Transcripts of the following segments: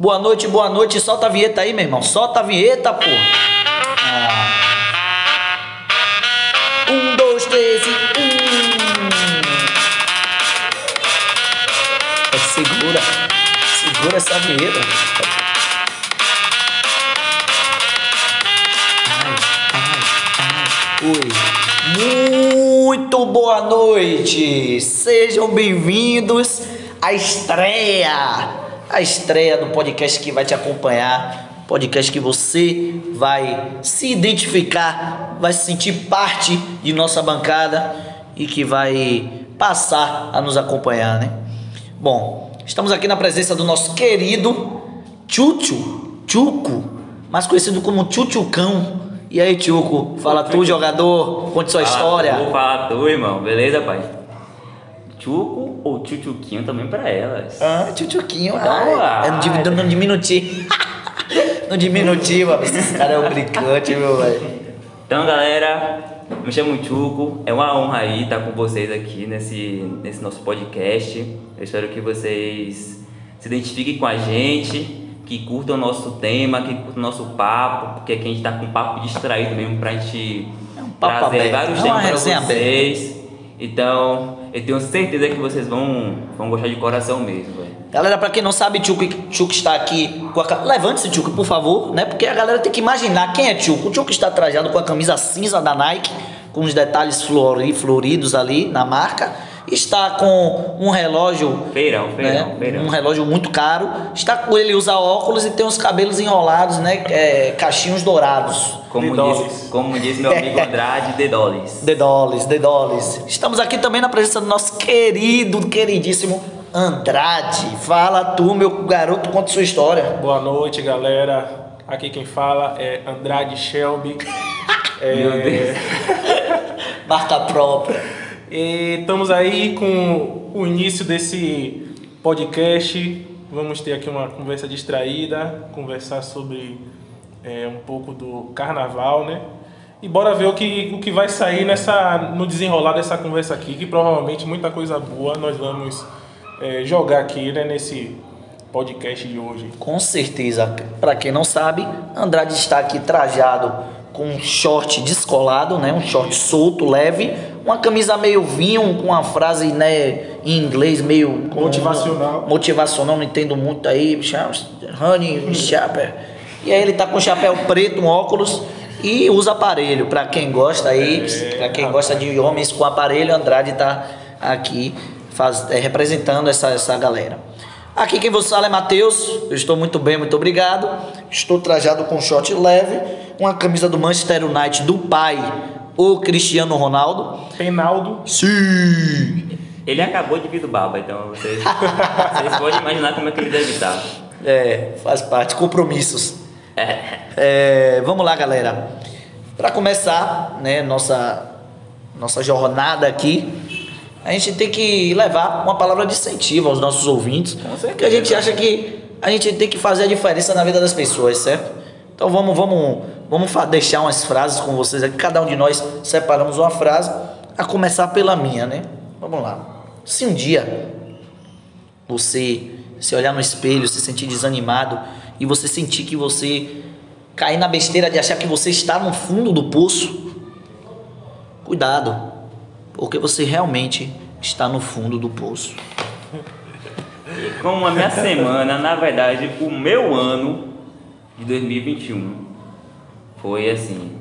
Boa noite, boa noite. Solta a vinheta aí, meu irmão. Solta a vinheta, pô. Ah. Um, dois, três e um. É, segura. Segura essa vinheta. Oi. Muito boa noite. Sejam bem-vindos à estreia. A estreia do podcast que vai te acompanhar. Podcast que você vai se identificar, vai se sentir parte de nossa bancada e que vai passar a nos acompanhar, né? Bom, estamos aqui na presença do nosso querido Chuchu, Chuco, mais conhecido como Chuchucão. E aí, Chuco, fala tu, jogador, conte sua Fala história. Tu, fala tu, irmão. Beleza, pai? Chuco ou Chuchuquinho também pra elas. Ah, Chuchuquinho, Então, ai, é no, ai. no diminutivo. no diminutivo, esse cara é um brincante, meu velho. Então, galera, me chamo Chuco. É uma honra aí estar com vocês aqui nesse, nesse nosso podcast. Eu espero que vocês se identifiquem com a gente, que curtam o nosso tema, que curtam o nosso papo, porque aqui a gente tá com um papo distraído mesmo pra gente É um trazer aberto, vários é temas aberta. vocês. Então, eu tenho certeza que vocês vão, vão gostar de coração mesmo, velho. Galera, pra quem não sabe, Tchuco, Tchuco está aqui com a Levante-se, Tchuco, por favor, né? Porque a galera tem que imaginar quem é Tchuco. O Tchuco está trajado com a camisa cinza da Nike, com os detalhes flori- floridos ali na marca. Está com um relógio Feirão, feirão, né? feirão. Um relógio muito caro. Está com ele usa óculos e tem os cabelos enrolados, né? É, cachinhos dourados. Como diz, como diz meu amigo Andrade, Dedolis. The Dollies, The Dollies. Estamos aqui também na presença do nosso querido, queridíssimo Andrade. Fala tu, meu garoto, conta sua história. Boa noite, galera. Aqui quem fala é Andrade Shelby. É, Meu Deus. Marca própria. E estamos aí com o início desse podcast. Vamos ter aqui uma conversa distraída, conversar sobre é, um pouco do carnaval, né? E bora ver o que, o que vai sair nessa, no desenrolar dessa conversa aqui, que provavelmente muita coisa boa nós vamos é, jogar aqui né, nesse podcast de hoje. Com certeza. Pra quem não sabe, Andrade está aqui trajado com um short descolado, né? Um short solto, leve, uma camisa meio vinho com uma frase, né, em inglês meio Motivacional. Motivacional, não entendo muito aí, honey, chapéu. E aí ele tá com chapéu preto, um óculos e usa aparelho. Pra quem gosta aí, É, pra quem gosta de homens com aparelho, Andrade tá aqui faz- é, representando essa, essa galera. Aqui quem vos fala é Matheus, eu estou muito bem, muito obrigado. Estou trajado com short leve, uma camisa do Manchester United do pai, o Cristiano Ronaldo. Penaldo. Sim! Ele acabou de vir do Baba, então vocês, vocês podem imaginar como é que ele deve estar. É, faz parte, compromissos. É. É, vamos lá, galera. Para começar, né, nossa nossa jornada aqui, a gente tem que levar uma palavra de incentivo aos nossos ouvintes, certeza. porque a gente acha que a gente tem que fazer a diferença na vida das pessoas, certo? Então vamos vamos vamos deixar umas frases com vocês aqui. Cada um de nós separamos uma frase, a começar pela minha, né? Vamos lá. Se um dia você se olhar no espelho, se sentir desanimado e você sentir que você cair na besteira de achar que você está no fundo do poço, cuidado, porque você realmente está no fundo do poço. Como a minha semana, na verdade, o meu ano de 2021 foi assim.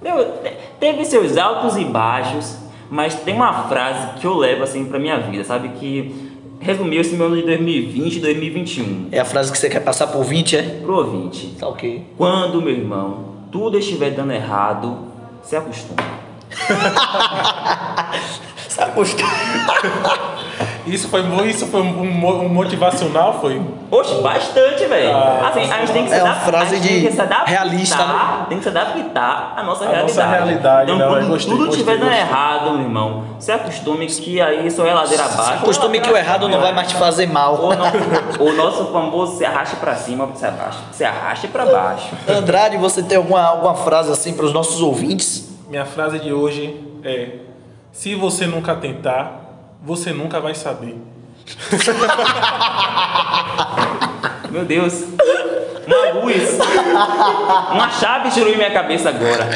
Meu, te- teve seus altos e baixos, mas tem uma frase que eu levo assim pra minha vida, sabe? Que resumiu esse meu ano de 2020 e 2021. É a frase que você quer passar por 20, é? Pro ouvinte. Tá ok. Quando, meu irmão, tudo estiver dando errado, se acostuma. Se acostuma. Isso foi, isso foi um, um motivacional, foi? Oxe, bastante, velho. Ah, assim, a gente tem que se é uma frase a gente de tem que se adaptar, realista, né? Tem que se adaptar à nossa À realidade. nossa realidade, então, né? quando Gostei, tudo estiver dando errado, meu irmão, se acostume que aí só é ladeira abaixo. Costume que o errado não vai mais te fazer mal. O nosso famoso se arraste pra cima, se arraste, se arraste pra baixo. Andrade, você tem alguma, alguma frase assim para os nossos ouvintes? Minha frase de hoje é: Se você nunca tentar, você nunca vai saber. Meu Deus. Uma luz. Uma chave destruiu minha cabeça agora.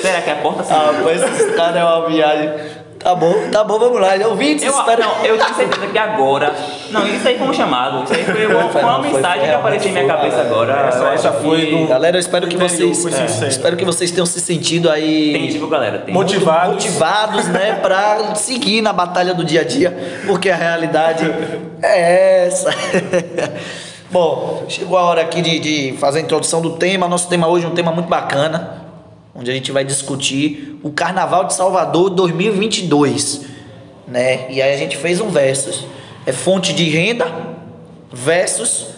Será que a porta se Ah, mas esse cara é uma viagem. Tá bom, tá bom, vamos lá. Ouvintes, Eu, espero... não, eu tenho certeza que agora. Não, isso aí foi um chamado. Isso aí foi uma, Foi, uma não, foi, mensagem que apareceu em minha cabeça é. agora. Essa- essa foi que- do- Galera, eu espero que vocês... é, espero que vocês tenham se sentido aí... Tem, tipo, galera. Tem. Motivados. motivados, né, para seguir na batalha do dia a dia, porque a realidade é essa. Bom, chegou a hora aqui de, de fazer a introdução do tema. Nosso tema hoje é um tema muito bacana, onde a gente vai discutir o Carnaval de Salvador 2022, né? E aí a gente fez um versus. É fonte de renda versus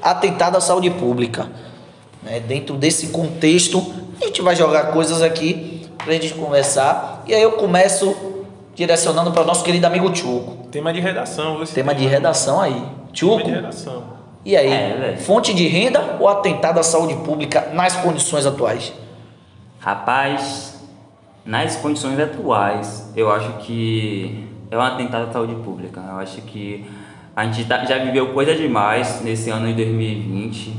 atentado à saúde pública. Né? Dentro desse contexto, a gente vai jogar coisas aqui pra gente conversar. E aí eu começo direcionando para o nosso querido amigo Tchuco. Tema de redação. Esse Tema de redação aí. Tema Tchuco, de redação. e aí? É, fonte de renda ou atentado à saúde pública nas condições atuais? Rapaz, nas condições atuais, eu acho que é um atentado à saúde pública. Eu acho que a gente tá- já viveu coisa demais nesse ano de 2020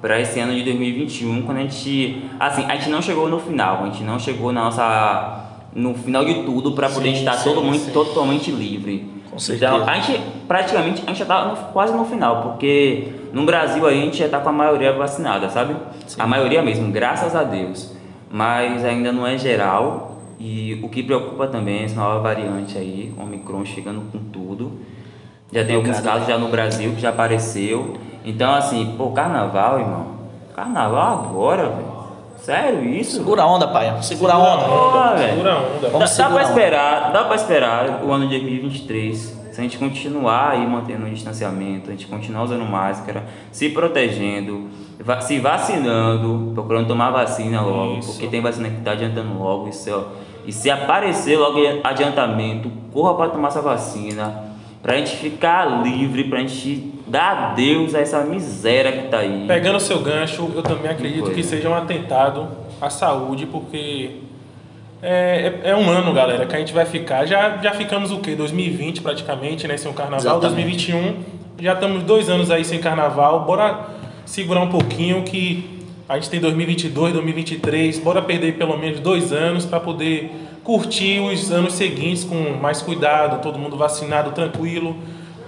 para esse ano de 2021, quando a gente, assim, a gente não chegou no final, a gente não chegou na nossa no final de tudo para poder Sim, estar sim, todo mundo sim. totalmente livre. Com certeza. Então, a gente praticamente a gente já tá no- quase no final, porque no Brasil a gente já tá com a maioria vacinada, sabe? A maioria mesmo, graças a Deus. Mas ainda não é geral. E o que preocupa também é essa nova variante aí, Omicron chegando com tudo. Já tem alguns casos já no Brasil que já apareceu. Então assim, pô, carnaval, irmão. Carnaval agora, velho. Sério isso? Segura a onda, pai. Segura a onda. Segura a onda. Vamos Dá, dá pra esperar, dá pra esperar o ano de 2023. Se a gente continuar aí mantendo o distanciamento, a gente continuar usando máscara, se protegendo, va- se vacinando, procurando tomar vacina logo, Isso. porque tem vacina que tá adiantando logo. E se, ó, e se aparecer logo adiantamento, corra para tomar essa vacina, pra gente ficar livre, pra gente dar adeus a essa miséria que tá aí. Pegando o seu gancho, eu também acredito que seja um atentado à saúde, porque é, é, é um ano, galera, que a gente vai ficar. Já, já ficamos o quê? 2020 praticamente, né? Sem o carnaval. Exatamente. 2021, já estamos dois anos aí sem carnaval. Bora segurar um pouquinho que a gente tem 2022, 2023. Bora perder pelo menos dois anos para poder curtir os anos seguintes com mais cuidado, todo mundo vacinado, tranquilo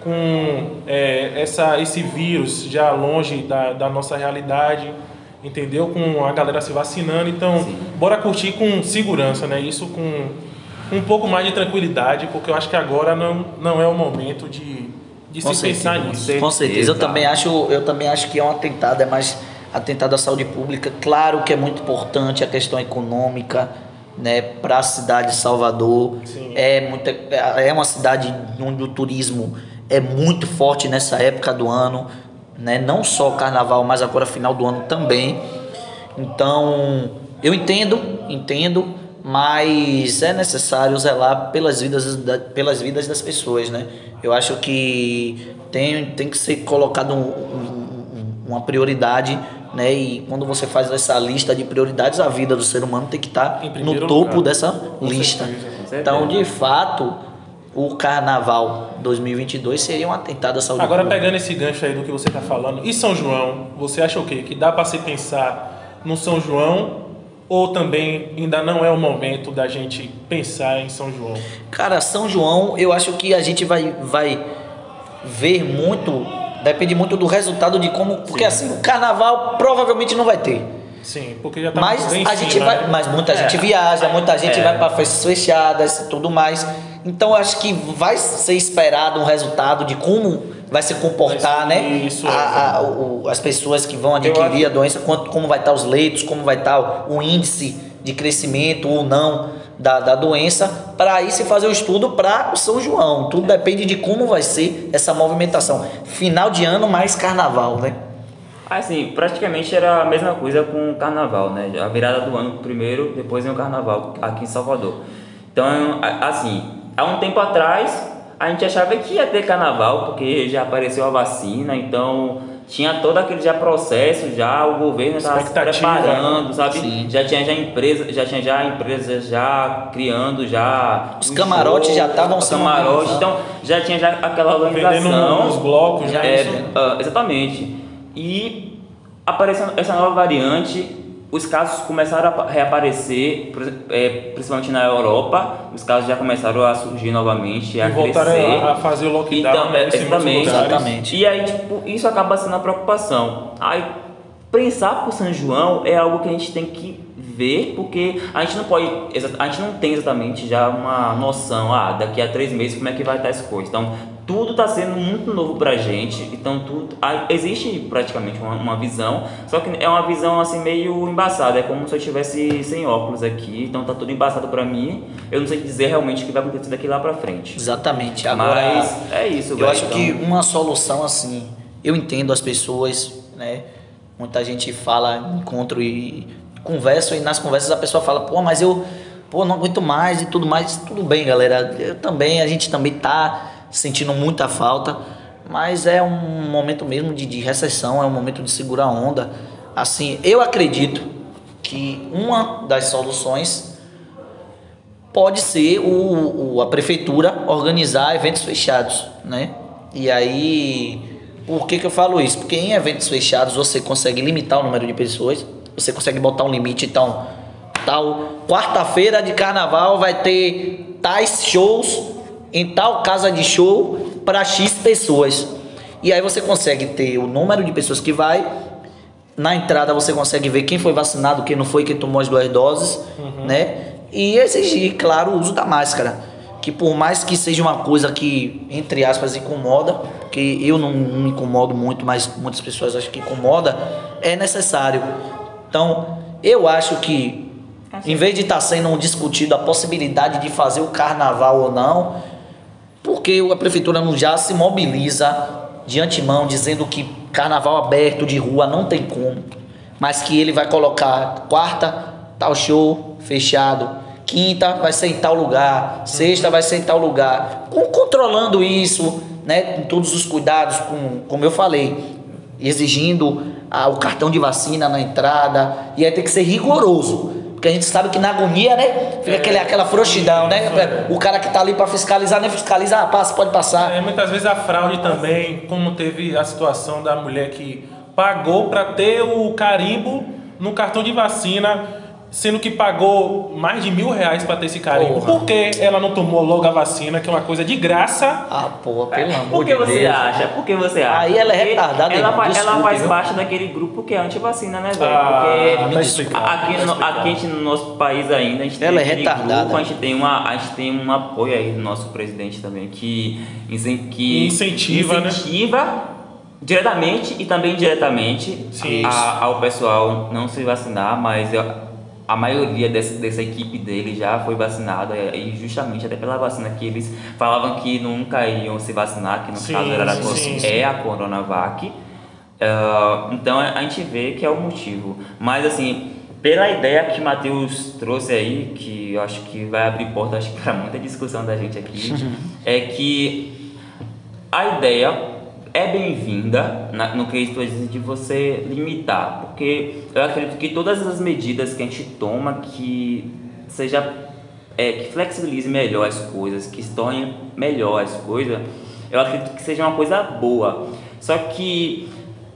com é, essa, esse vírus já longe da, da nossa realidade, entendeu? Com a galera se vacinando. Então, bora curtir com segurança, né? Isso com um pouco mais de tranquilidade, porque eu acho que agora não, não é o momento de, de Com se pensar certeza. nisso. certeza. Com certeza. Eu também acho, eu também acho que é um atentado, é mais atentado à saúde pública. Claro que é muito importante a questão econômica, né, para a cidade de Salvador. Sim. É muita, é uma cidade onde o turismo é muito forte nessa época do ano, né? Não só o carnaval, mas agora final do ano também. Então, eu entendo, entendo, mas é necessário zelar pelas vidas, da- pelas vidas das pessoas, né? Eu acho que tem, tem que ser colocado um- um- um- uma prioridade, né? E quando você faz essa lista de prioridades, a vida do ser humano tem que estar Em no topo lugar. dessa lista. Então, de fato, o Carnaval 2022 seria um atentado à saúde Agora, pública. pegando esse gancho aí do que você está falando, e São João, você acha o quê? Que dá para se pensar no São João ou também ainda não é o momento da gente pensar em São João? Cara, São João, eu acho que a gente vai, vai ver muito, depende muito do resultado de como. Porque assim, o carnaval provavelmente não vai ter. Sim, porque já tá Mas a gente cima, vai. né? Mas muita É. gente viaja, muita gente É. vai para festas fechadas e tudo mais. Então acho que vai ser esperado um resultado de como vai se comportar, Vai né? isso, é. a- a- o- as pessoas que vão adquirir a doença, quanto, como vai estar os leitos, como vai estar o índice de crescimento ou não da, da doença, para aí se fazer o estudo para o São João. Tudo depende de como vai ser essa movimentação. Final de ano mais carnaval, né? Assim, praticamente era a mesma coisa com o carnaval, né? A virada do ano primeiro, depois vem o carnaval aqui em Salvador. Então, a- assim, há um tempo atrás a gente achava que ia ter carnaval porque já apareceu a vacina, então tinha todo aquele já processo, já o governo estava se preparando, sabe? Sim. Já tinha já empresa, já tinha já empresas já criando já Os camarotes já estavam os se camarotes, então já tinha já aquela organização. nos blocos, já É, isso. ah, exatamente. E aparecendo essa nova variante, os casos começaram a reaparecer, por é, principalmente na Europa, os casos já começaram a surgir novamente, a E voltaram crescer. a- a fazer o lockdown, Então, é, exatamente. E aí, tipo, isso acaba sendo a preocupação. Aí, pensar pro São João é algo que a gente tem que ver, porque a gente não pode, a gente não tem exatamente já uma noção, ah, daqui a três meses como é que vai estar as coisas. Então, tudo está sendo muito novo pra gente, então tudo, existe praticamente uma, uma visão, só que é uma visão assim meio embaçada, é como se eu estivesse sem óculos aqui, então tá tudo embaçado pra mim, eu não sei dizer realmente o que vai acontecer daqui lá pra frente. Exatamente. Agora, Mas é isso, eu velho, acho então- que uma solução assim, eu entendo as pessoas, né? Muita gente fala, encontro e converso e nas conversas a pessoa fala, pô, mas eu, pô, não aguento mais e tudo mais. Tudo bem, galera. Eu também, a gente também tá sentindo muita falta, mas é um momento mesmo de, de recessão, é um momento de segurar onda. Assim, eu acredito que uma das soluções pode ser o, o- a prefeitura organizar eventos fechados, né? E aí, por que, que eu falo isso? Porque em eventos fechados você consegue limitar o número de pessoas, você consegue botar um limite, então, tal quarta-feira de carnaval vai ter tais shows em tal casa de show para X pessoas. E aí você consegue ter o número de pessoas que vai, na entrada você consegue ver quem foi vacinado, quem não foi, quem tomou as duas doses, né? E exigir, claro, o uso da máscara. Que por mais que seja uma coisa que, entre aspas, incomoda, porque eu não, não me incomodo muito, mas muitas pessoas acham que incomoda, é necessário. Então, eu acho que, em vez de estar sendo discutido a possibilidade de fazer o carnaval ou não, porque a prefeitura não já se mobiliza de antemão dizendo que carnaval aberto de rua não tem como, mas que ele vai colocar quarta tal show fechado, quinta vai ser em tal lugar, sexta vai ser em tal lugar, com, controlando isso, né, com todos os cuidados, com, como eu falei, exigindo ah, o cartão de vacina na entrada, e aí tem que ser rigoroso. Porque a gente sabe que na agonia, né? Fica aquele, aquela frouxidão, né? O cara que tá ali pra fiscalizar, nem fiscaliza, ah, passa, pode passar. É, muitas vezes a fraude também, como teve a situação da mulher que pagou para ter o carimbo no cartão de vacina, sendo que pagou mais de mil reais para ter esse carimbo. Porra. Por que ela não tomou logo a vacina, que é uma coisa de graça? Ah, pô, pelo amor Por que de você Deus. acha? Por que você acha? Aí ela é retardada, Ela, irmão, fa- ela faz viu? parte daquele grupo que é anti-vacina, né, velho? Ah, Porque tá explicado. aqui, tá no, explicado. aqui a gente, no nosso país ainda, a gente Ela tem é retardada. grupo, a gente tem uma, a gente tem um apoio aí do nosso presidente também que, que Incentiva, né? incentiva diretamente e também indiretamente Sim. a- ao pessoal não se vacinar, mas eu- a maioria dessa, dessa equipe dele já foi vacinada e justamente até pela vacina que eles falavam que nunca iam se vacinar, que no Sim, caso era a sim, sim, é a Coronavac. Ah, então a gente vê que é o motivo. Mas assim, pela ideia que Matheus trouxe aí, que eu acho que vai abrir porta para muita discussão da gente aqui, é que a ideia é bem-vinda no que estou dizendo de você limitar, porque eu acredito que todas as medidas que a gente toma que seja é, que flexibilize melhor as coisas, que se torne melhor as coisas, eu acredito que seja uma coisa boa. Só que,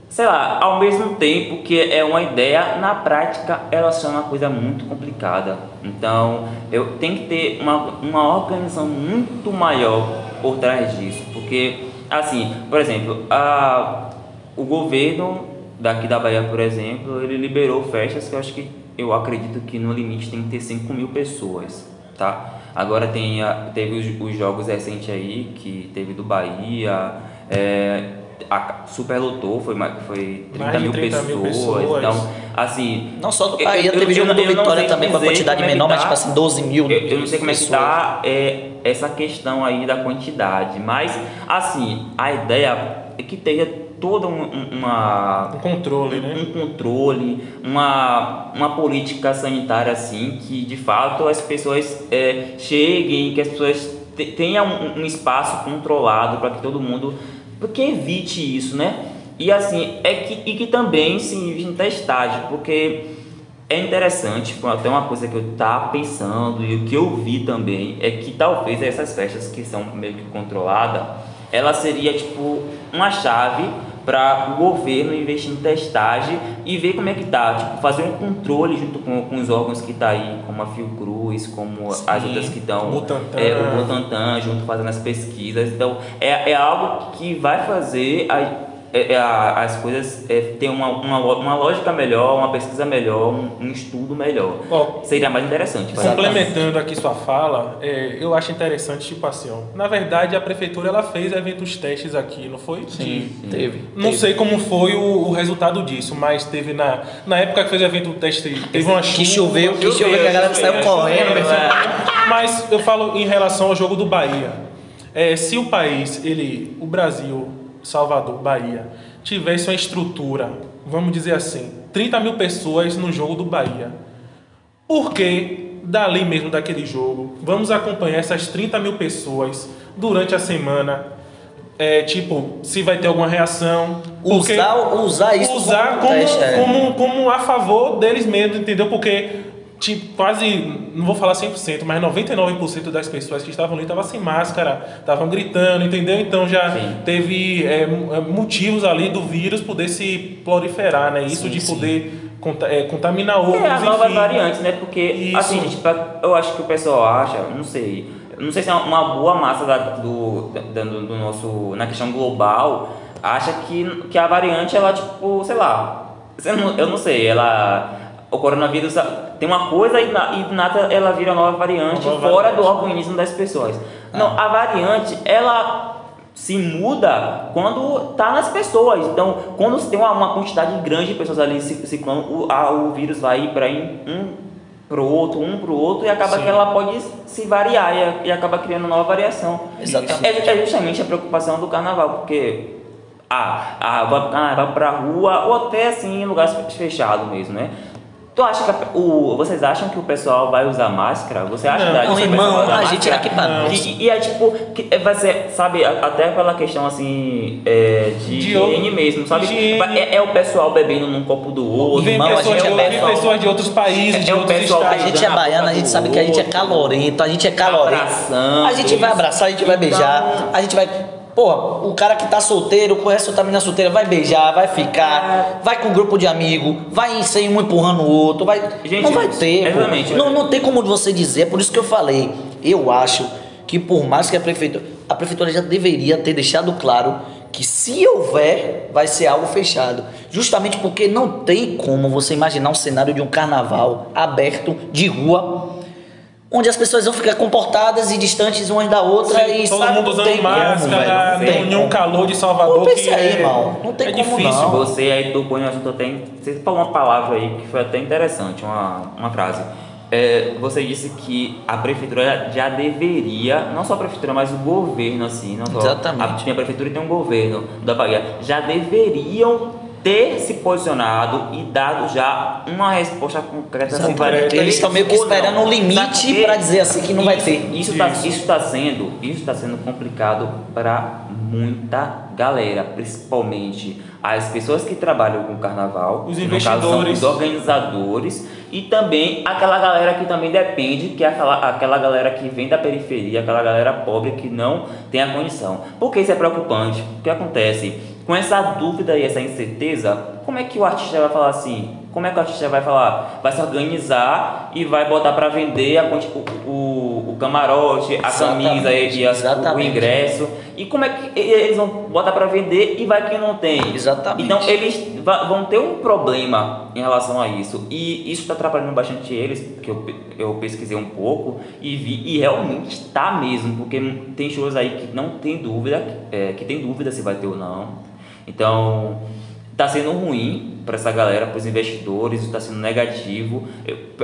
sei lá, ao mesmo tempo que é uma ideia, na prática ela torna uma coisa muito complicada. Então, eu tenho que ter uma, uma organização muito maior por trás disso, porque, assim, por exemplo, a, o governo daqui da Bahia, por exemplo, ele liberou festas que eu acho que eu acredito que no limite tem que ter 5 mil pessoas, tá? Agora tem a- teve os, os jogos recentes aí, que teve do Bahia, é, a Superlotou foi, foi 30, Mais mil, 30 pessoas, mil pessoas. então, assim... Não só do eu- Bahia, eu- teve eu jogo do Vitória também com a dizer quantidade é que menor, mas tá. tipo assim, 12 mil. Eu, eu não sei como é que pessoas. tá é, essa questão aí da quantidade, mas assim, a ideia é que tenha toda um- um- uma Um controle, né? um controle, uma, uma política sanitária assim, que de fato as pessoas é, cheguem, que as pessoas te- tenham um, um espaço controlado para que todo mundo. Porque evite isso, né? E assim, é que, e que também se em testagem, porque é interessante, até uma coisa que eu estava pensando e o que eu vi também é que talvez essas festas que são meio que controladas, ela seria tipo uma chave para o governo investir em testagem e ver como é que tá, tipo, fazer um controle junto com, com os órgãos que tá aí, como a Fiocruz, como Sim, as outras que estão, é, o Butantan, junto fazendo as pesquisas. Então, é, é algo que vai fazer a, é, é, a- as coisas é, ter uma, uma, uma lógica melhor, uma pesquisa melhor, um, um estudo melhor. Ó, Seria mais interessante. fazer Complementando aqui sua fala, é, eu acho interessante, tipo assim, ó, na verdade a prefeitura ela fez eventos testes aqui, não foi? Sim, teve. Não teve. sei como foi o, o resultado disso, mas teve na, na época que fez o evento teste, teve uma chuva. Que choveu, que choveu, que a galera saiu correndo. Mas eu falo em relação ao jogo do Bahia. É, se o país, ele, o Brasil, Salvador, Bahia, tivesse uma estrutura, vamos dizer assim, 30 mil pessoas no jogo do Bahia, por que dali mesmo daquele jogo, vamos acompanhar essas 30 mil pessoas durante a semana? É, tipo, se vai ter alguma reação. Usar, usar isso usar como, como, é. como, como a favor deles mesmos, entendeu? Porque tipo, quase, não vou falar 100%, mas 99% das pessoas que estavam ali estavam sem máscara, estavam gritando, entendeu? Então já Sim. teve é, é, motivos ali do vírus poder se proliferar, né? Isso Sim, de sim. poder conta- é, contaminar outros, É, as novas enfim. variantes, né? Porque, Isso. assim, gente, pra- eu acho que o pessoal acha, não sei, não sei se é uma boa massa da- do, da- do, do nosso, na questão global, acha que, que a variante, ela, tipo, sei lá, eu não sei, ela, o coronavírus tem uma coisa e, e do nada ela vira nova variante Nova fora variante. do organismo das pessoas. Não, a variante, ela se muda quando tá nas pessoas. Então, quando tem uma, uma quantidade grande de pessoas ali ci- ciclando, o, a- o vírus vai para um pro outro, um pro outro, e acaba Sim. que ela pode se variar e, e acaba criando nova variação. Exatamente. É, é justamente a preocupação do carnaval, porque ah, ah, vai, ah, vai pra rua, ou até assim em lugares fechados mesmo, né? Tu acha que o, vocês acham que o pessoal vai usar máscara? Você acha Não. que Não, irmão, vai usar a gente máscara? aqui pra Não. nós. E, e é tipo, que vai ser, sabe, até pela questão assim, é, de, De higiene mesmo, sabe? É, é o pessoal bebendo num copo do outro. Vem Irmão, a gente de, é vem pessoal- pessoas de outros países, É de o outros pessoal A gente é baiano, a gente sabe que a gente é calorento, a gente é calorento. Abraçando, A gente vai abraçar, a gente vai Então- beijar, a gente vai. Porra, o cara que tá solteiro, conhece outra menina solteira, vai beijar, vai ficar, vai com um grupo de amigos, vai sem um empurrando o outro, vai. Gente, não vai ter. Não, não tem como você dizer, é por isso que eu falei. Eu acho que por mais que a prefeitura. A prefeitura já deveria ter deixado claro que se houver, vai ser algo fechado. Justamente porque não tem como você imaginar um cenário de um carnaval aberto de rua. Onde as pessoas vão ficar comportadas e distantes umas da outra Sim, e todo sabe, mundo usando tem como, máscara, velho, não tem em um como. calor de Salvador Não que aí, é, irmão. Não tem é como difícil. não. Você aí tocou em um assunto até. Você falou uma palavra aí que foi até interessante, uma, uma frase. É, você disse que a prefeitura já deveria, não só a prefeitura, mas o governo, assim, não só Exatamente. A, tem a prefeitura tem um governo da Bahia, já deveriam ter se posicionado e dado já uma resposta concreta assim, vai ter Eles estão meio que esperando um limite pra dizer assim que não vai Isso- ter. Isso está Isso. isso tá sendo, isso está sendo complicado para muita galera, principalmente as pessoas que trabalham com carnaval, Os que no caso são investidores. os organizadores e também aquela galera que também depende, que é aquela, aquela galera que vem da periferia, aquela galera pobre que não tem a condição. Por que isso é preocupante? O que acontece? Com essa dúvida e essa incerteza, como é que o artista vai falar assim? Como é que o artista vai falar? Vai se organizar e vai botar para vender a, o, o, o camarote, a Exatamente, camisa e, as- o ingresso. E como é que eles vão botar para vender e vai quem não tem? Exatamente. Então eles vão ter um problema em relação a isso. E isso está atrapalhando bastante eles, porque eu, eu pesquisei um pouco e vi, e realmente está mesmo, porque tem shows aí que não tem dúvida, é, que tem dúvida se vai ter ou não. Então, está sendo ruim para essa galera, para os investidores, está sendo negativo.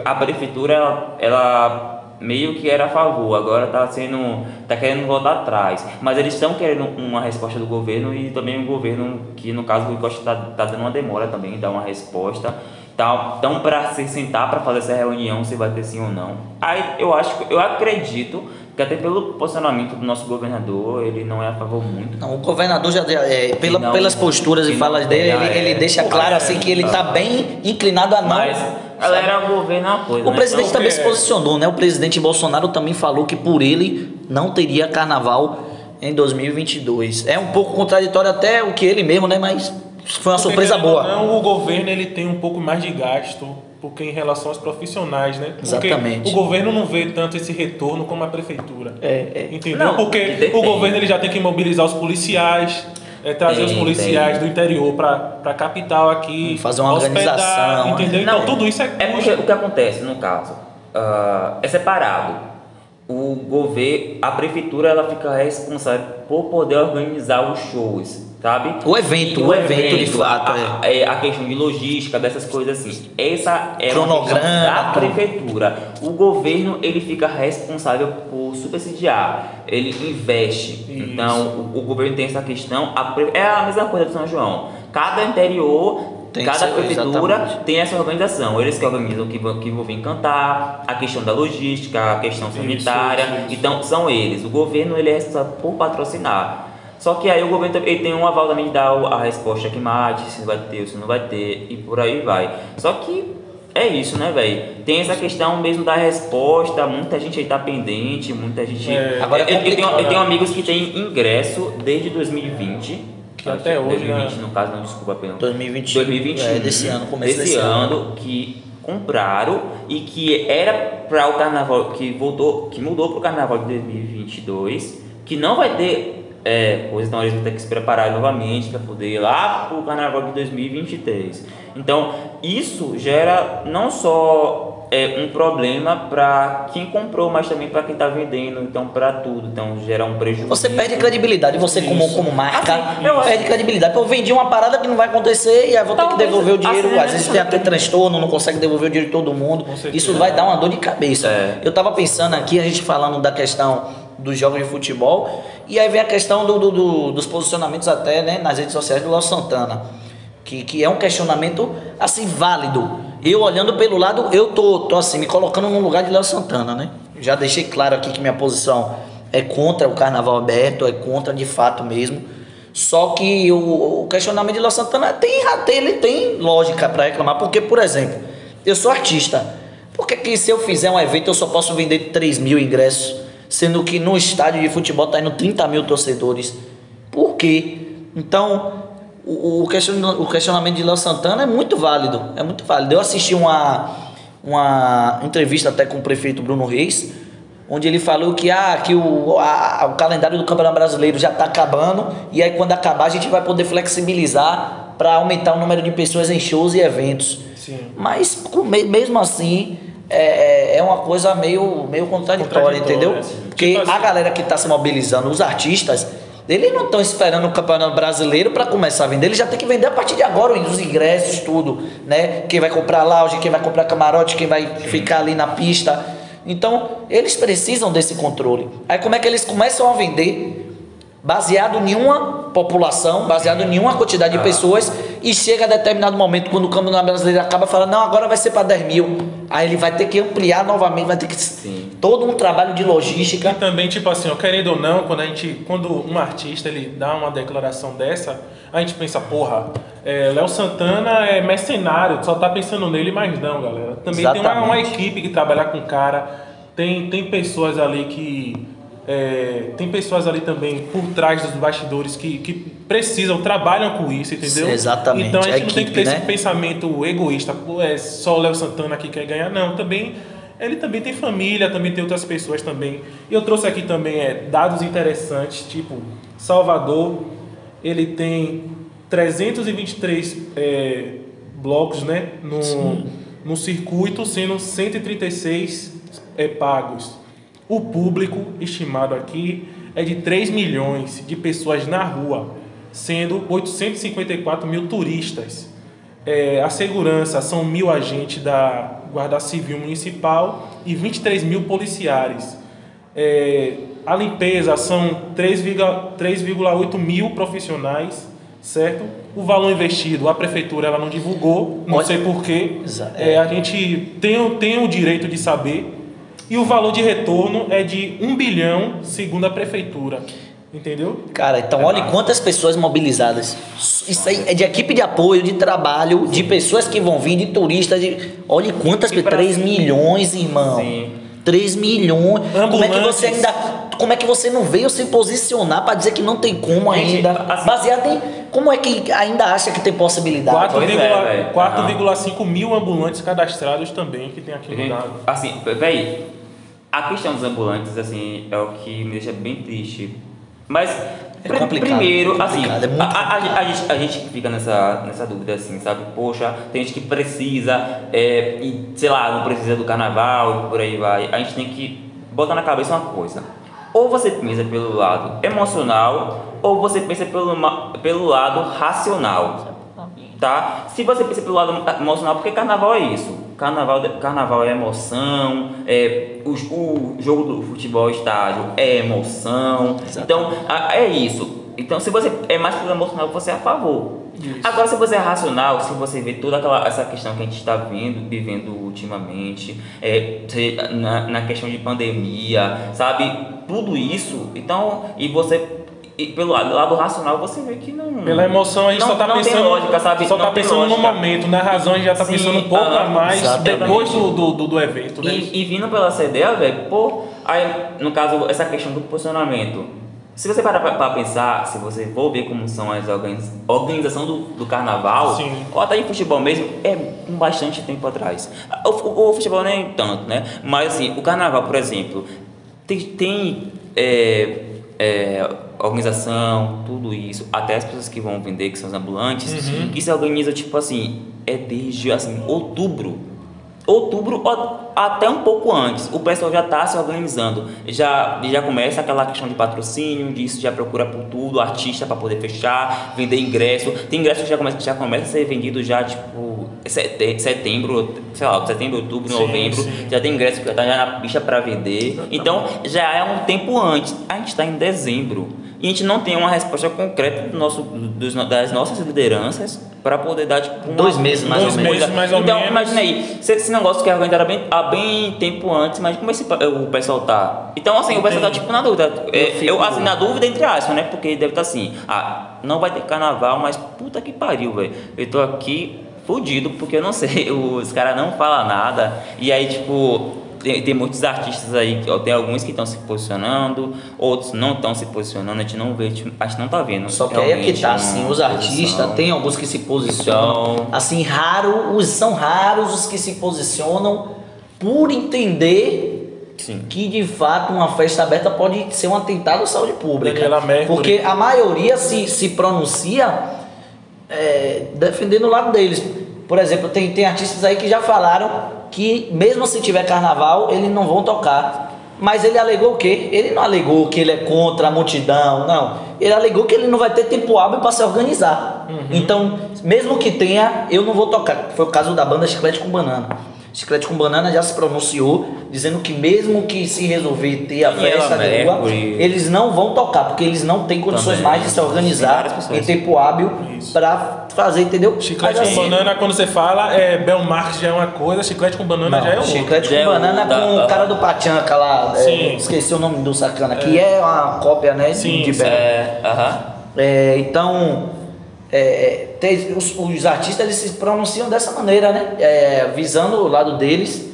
A prefeitura, ela, ela meio que era a favor, agora está sendo, tá querendo voltar atrás. Mas eles estão querendo uma resposta do governo e também o governo, que no caso o Rui Costa está tá dando uma demora também, dar uma resposta. Então, então para se sentar para fazer essa reunião, se vai ter sim ou não. Aí eu acho, eu acredito que até pelo posicionamento do nosso governador, ele não é a favor muito. Não, o governador já, é, pela, não- pelas posturas e não falas dele, ele, ele é. deixa claro assim que ele está bem inclinado a não. Mas galera, o governo é uma coisa. O né? presidente Então, também se é. posicionou, né? O presidente Bolsonaro também falou que por ele não teria carnaval em 2022. É um pouco contraditório até o que ele mesmo, né? Mas foi uma Porque, surpresa boa. Não, o governo ele tem um pouco mais de gasto, porque em relação aos profissionais, né? Porque Exatamente. o governo não vê tanto esse retorno como a prefeitura. É, é. Entendeu? Não, porque o governo ele já tem que mobilizar os policiais, é, trazer os Tem, policiais tem. do interior para a capital aqui. Fazer uma hospedar, organização, Entendeu? Não, então tudo isso é É porque o que acontece no caso ah, é separado. O governo, a prefeitura, ela fica responsável por poder organizar os shows, sabe? O evento, E o evento, de fato, a, é. a questão de logística, dessas coisas assim. Essa é Cronograma, da prefeitura. O governo, ele fica responsável por subsidiar, ele investe. Isso. Então, o, o governo tem essa questão. A é a mesma coisa do São João. Cada interior Tem Cada ser- prefeitura exatamente. tem essa organização. Eles que organizam que vão, que vão vir cantar, a questão da logística, a questão sanitária. isso, isso. Então, são eles. O governo ele é responsável por patrocinar. Só que aí o governo também- ele tem um aval também de dar a resposta que mate, se vai ter ou se não vai ter, e por aí vai. Só que é isso, né, velho? Tem essa questão mesmo da resposta, muita gente aí tá pendente, muita gente. É. Agora é eu, eu tenho, eu complicado. tenho amigos que têm ingresso desde 2020. Que até hoje, 2020, né? no caso, não, desculpa, perdão. 2021. 2021. É, desse ano, começo desse desse ano, que compraram e que era para o carnaval, que voltou, que mudou para o carnaval de 2022, que não vai ter é, coisa, então eles vão ter que se preparar novamente para poder ir lá para o carnaval de 2023. Então, isso gera não só é, um problema para quem comprou, mas também para quem está vendendo, então para tudo. Então, gera um prejuízo. Você perde credibilidade, você como, Isso. como marca, Assim, eu perde credibilidade. Eu vendi uma parada que não vai acontecer e aí vou ter que Talvez, devolver o dinheiro. assim, né? Às vezes tem até transtorno, não consegue devolver o dinheiro de todo mundo. Isso vai dar uma dor de cabeça. É. Eu tava pensando aqui, a gente falando da questão dos jogos de futebol, e aí vem a questão do, do- do- dos posicionamentos até né, nas redes sociais do Léo Santana. Que, que é um questionamento assim válido. Eu olhando pelo lado, eu tô, tô assim, me colocando no lugar de Léo Santana, né? Já deixei claro aqui que minha posição é contra o carnaval aberto, é contra de fato mesmo. Só que o, o questionamento de Léo Santana tem, ele tem lógica para reclamar, porque, por exemplo, eu sou artista. Por que se eu fizer um evento eu só posso vender 3 mil ingressos, sendo que no estádio de futebol tá indo 30 mil torcedores? Por quê? Então, o, o question- o questionamento de Léo Santana é muito válido. É muito válido. Eu assisti uma, uma entrevista até com o prefeito Bruno Reis, onde ele falou que, ah, que o, a- o calendário do Campeonato Brasileiro já está acabando, e aí quando acabar a gente vai poder flexibilizar para aumentar o número de pessoas em shows e eventos. Sim. Mas mesmo assim é, é- é uma coisa meio, meio contraditória, entendeu? assim. Porque Tipo assim- a galera que está se mobilizando, os artistas, eles não estão esperando o campeonato brasileiro para começar a vender, eles já tem que vender a partir de agora os ingressos, tudo, né? Quem vai comprar lounge, quem vai comprar camarote, quem vai ficar ali na pista. Então, eles precisam desse controle. Aí como é que eles começam a vender? Baseado em uma população, baseado em uma quantidade de pessoas, e chega a determinado momento, quando o Campeonato Brasileiro acaba, fala, não, agora vai ser para 10 mil. Aí ele vai ter que ampliar novamente, vai ter que. Sim. Todo um trabalho de logística. E também, tipo assim, ó, querendo ou não, quando a gente. Quando um artista ele dá uma declaração dessa, a gente pensa, porra, é, Léo Santana é mercenário, só tá pensando nele, mas não, galera. Também tem uma, uma Exatamente. equipe que trabalha com o cara, tem, tem pessoas ali que. É, tem pessoas ali também por trás dos bastidores que, que precisam, trabalham com isso, entendeu? Exatamente, Então a gente a não tem que equipe, ter né? esse pensamento egoísta, pô, é só o Léo Santana que quer ganhar, não, também ele também tem família, também tem outras pessoas também. E eu trouxe aqui também é, dados interessantes, tipo, Salvador, ele tem 323 é, blocos né, no, no circuito, sendo 136 é, pagos. O público estimado aqui é de 3 milhões de pessoas na rua, sendo 854 mil turistas. É, a segurança são mil agentes da Guarda Civil Municipal e 23 mil policiais. É, a limpeza são 3,8 mil profissionais certo? O valor investido, a prefeitura ela não divulgou, não Olha- sei porquê. É, a gente tem, tem o direito de saber. E o valor de retorno é de 1 bilhão, segundo a prefeitura. Entendeu? Cara, então olha quantas pessoas mobilizadas. Isso aí é de equipe de apoio, de trabalho, de pessoas que vão vir, de turistas. De... Olha quantas pessoas. pra- 3 milhões, irmão. Sim. 3 milhões. Como é que você Ambulantes. ainda. Como é que você não veio se posicionar pra dizer que não tem como Gente, ainda? assim- Baseado em. Como é que ainda acha que tem possibilidade? 4,5 é, velho. 4,5 mil ambulantes cadastrados também que tem aqui no dado. Assim, véi, a questão dos ambulantes, assim, é o que me deixa bem triste. Mas, complicado, primeiro, é assim, é a, a- a gente, a gente fica nessa, nessa dúvida, assim, sabe? Poxa, tem gente que precisa, é, e, sei lá, não precisa do carnaval e por aí vai. A gente tem que botar na cabeça uma coisa. Ou você pensa pelo lado emocional, ou você pensa pelo, pelo lado racional tá? Se você pensa pelo lado emocional, porque carnaval é isso. Carnaval, carnaval é emoção, é, o, o jogo do futebol estádio é emoção. Então, a- é isso. Então, se você é mais pelo emocional, você é a favor. Isso. Agora, se você é racional, se você vê toda aquela, essa questão que a gente está vendo, vivendo ultimamente, é, na, na questão de pandemia, sabe? Tudo isso, então, e você, e pelo lado, lado racional, você vê que não. Pela emoção a gente não, só tá pensando, lógica, sabe? só Não tá pensando no lógica. momento, na razão a gente já tá Sim, pensando um pouco ah, a mais exatamente. depois do, do, do, evento, né? E, e vindo pela CDA, velho, pô, aí, no caso, essa questão do posicionamento. Se você parar pra, pra pensar, se você for ver como são as organiz, organização do, do carnaval, Sim. ou até em futebol mesmo, é com bastante tempo atrás. O, o- o futebol nem tanto, né? Mas assim, o carnaval, por exemplo, tem, tem é, é, organização, tudo isso, até as pessoas que vão vender, que são os ambulantes, Uhum. que se organizam, tipo assim, é desde assim, outubro outubro ou até um pouco antes. O pessoal já está se organizando. Já, já começa aquela questão de patrocínio, disso já procura por tudo, artista para poder fechar, vender ingresso. Tem ingresso que já começa, já começa a ser vendido já tipo sete- setembro, sei lá, setembro, outubro, Sim, novembro. sim. Já tem ingresso que já tá já na pista para vender. Então já é um tempo antes. A gente está em dezembro. E a gente não tem uma resposta concreta do nosso, dos, das nossas lideranças para poder dar tipo Dois meses, mais Dois ou menos. meses, mais ou então, menos. imagina aí, se esse negócio que é organizado bem, há bem tempo antes, mas como esse, o pessoal tá? Então, assim, o pessoal tá tipo na dúvida. É, fico- eu, assim, na dúvida entre aspas, né? Porque deve estar assim, ah, não vai ter carnaval, mas puta que pariu, velho. Eu tô aqui fudido porque eu não sei, os caras não falam nada. E aí, tipo, tem, tem muitos artistas aí, tem alguns que estão se posicionando, outros não estão se posicionando, a gente não vê, tipo, a gente não tá vendo. Só que aí é que tá, assim, os artistas, tem alguns que se posicionam. Então- Assim, raro, os, são raros os que se posicionam por entender Sim. que de fato uma festa aberta pode ser um atentado à saúde pública. Porque a maioria se, se pronuncia é, defendendo o lado deles. Por exemplo, tem, tem artistas aí que já falaram que mesmo se tiver carnaval, eles não vão tocar. Mas ele alegou o quê? Ele não alegou que ele é contra a multidão, não. Ele alegou que ele não vai ter tempo hábil para se organizar. Então, mesmo que tenha, eu não vou tocar. Foi o caso da banda Chiclete com Banana. Chiclete com Banana já se pronunciou, dizendo que mesmo que se resolver ter a festa de rua, Mercury. eles não vão tocar, porque eles não têm condições Também. mais de se Tem organizar em tempo hábil para fazer, entendeu? Chiclete Mas com assim, banana, quando você fala, é Belmarx já é uma coisa, chiclete com banana não, já é outra. chiclete Já é com banana outra, com o ah. cara do Pachanca lá, é, esqueci o nome do sacana, que é uma cópia, né, Sim, de sim. Bel. É, aham. É, então, é, tem- os, os artistas eles se pronunciam dessa maneira, né? É, visando o lado deles.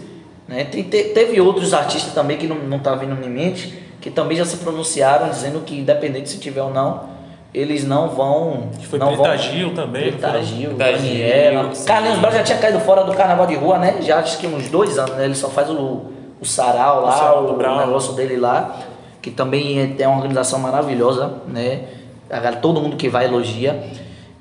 Né? Tem- te- teve outros artistas também que não, não tá vindo em mente, que também já se pronunciaram dizendo que independente se tiver ou não, eles não vão. Foi não vão, Gil também. Preta foi- Gil, Preta Daniela. Carlinhos Brown já tinha caído fora do carnaval de rua, né? Já acho que uns dois anos, né? Ele só faz o, o sarau lá, O sarau o, negócio dele lá, que também é, é uma organização maravilhosa, né? Todo mundo que vai elogia.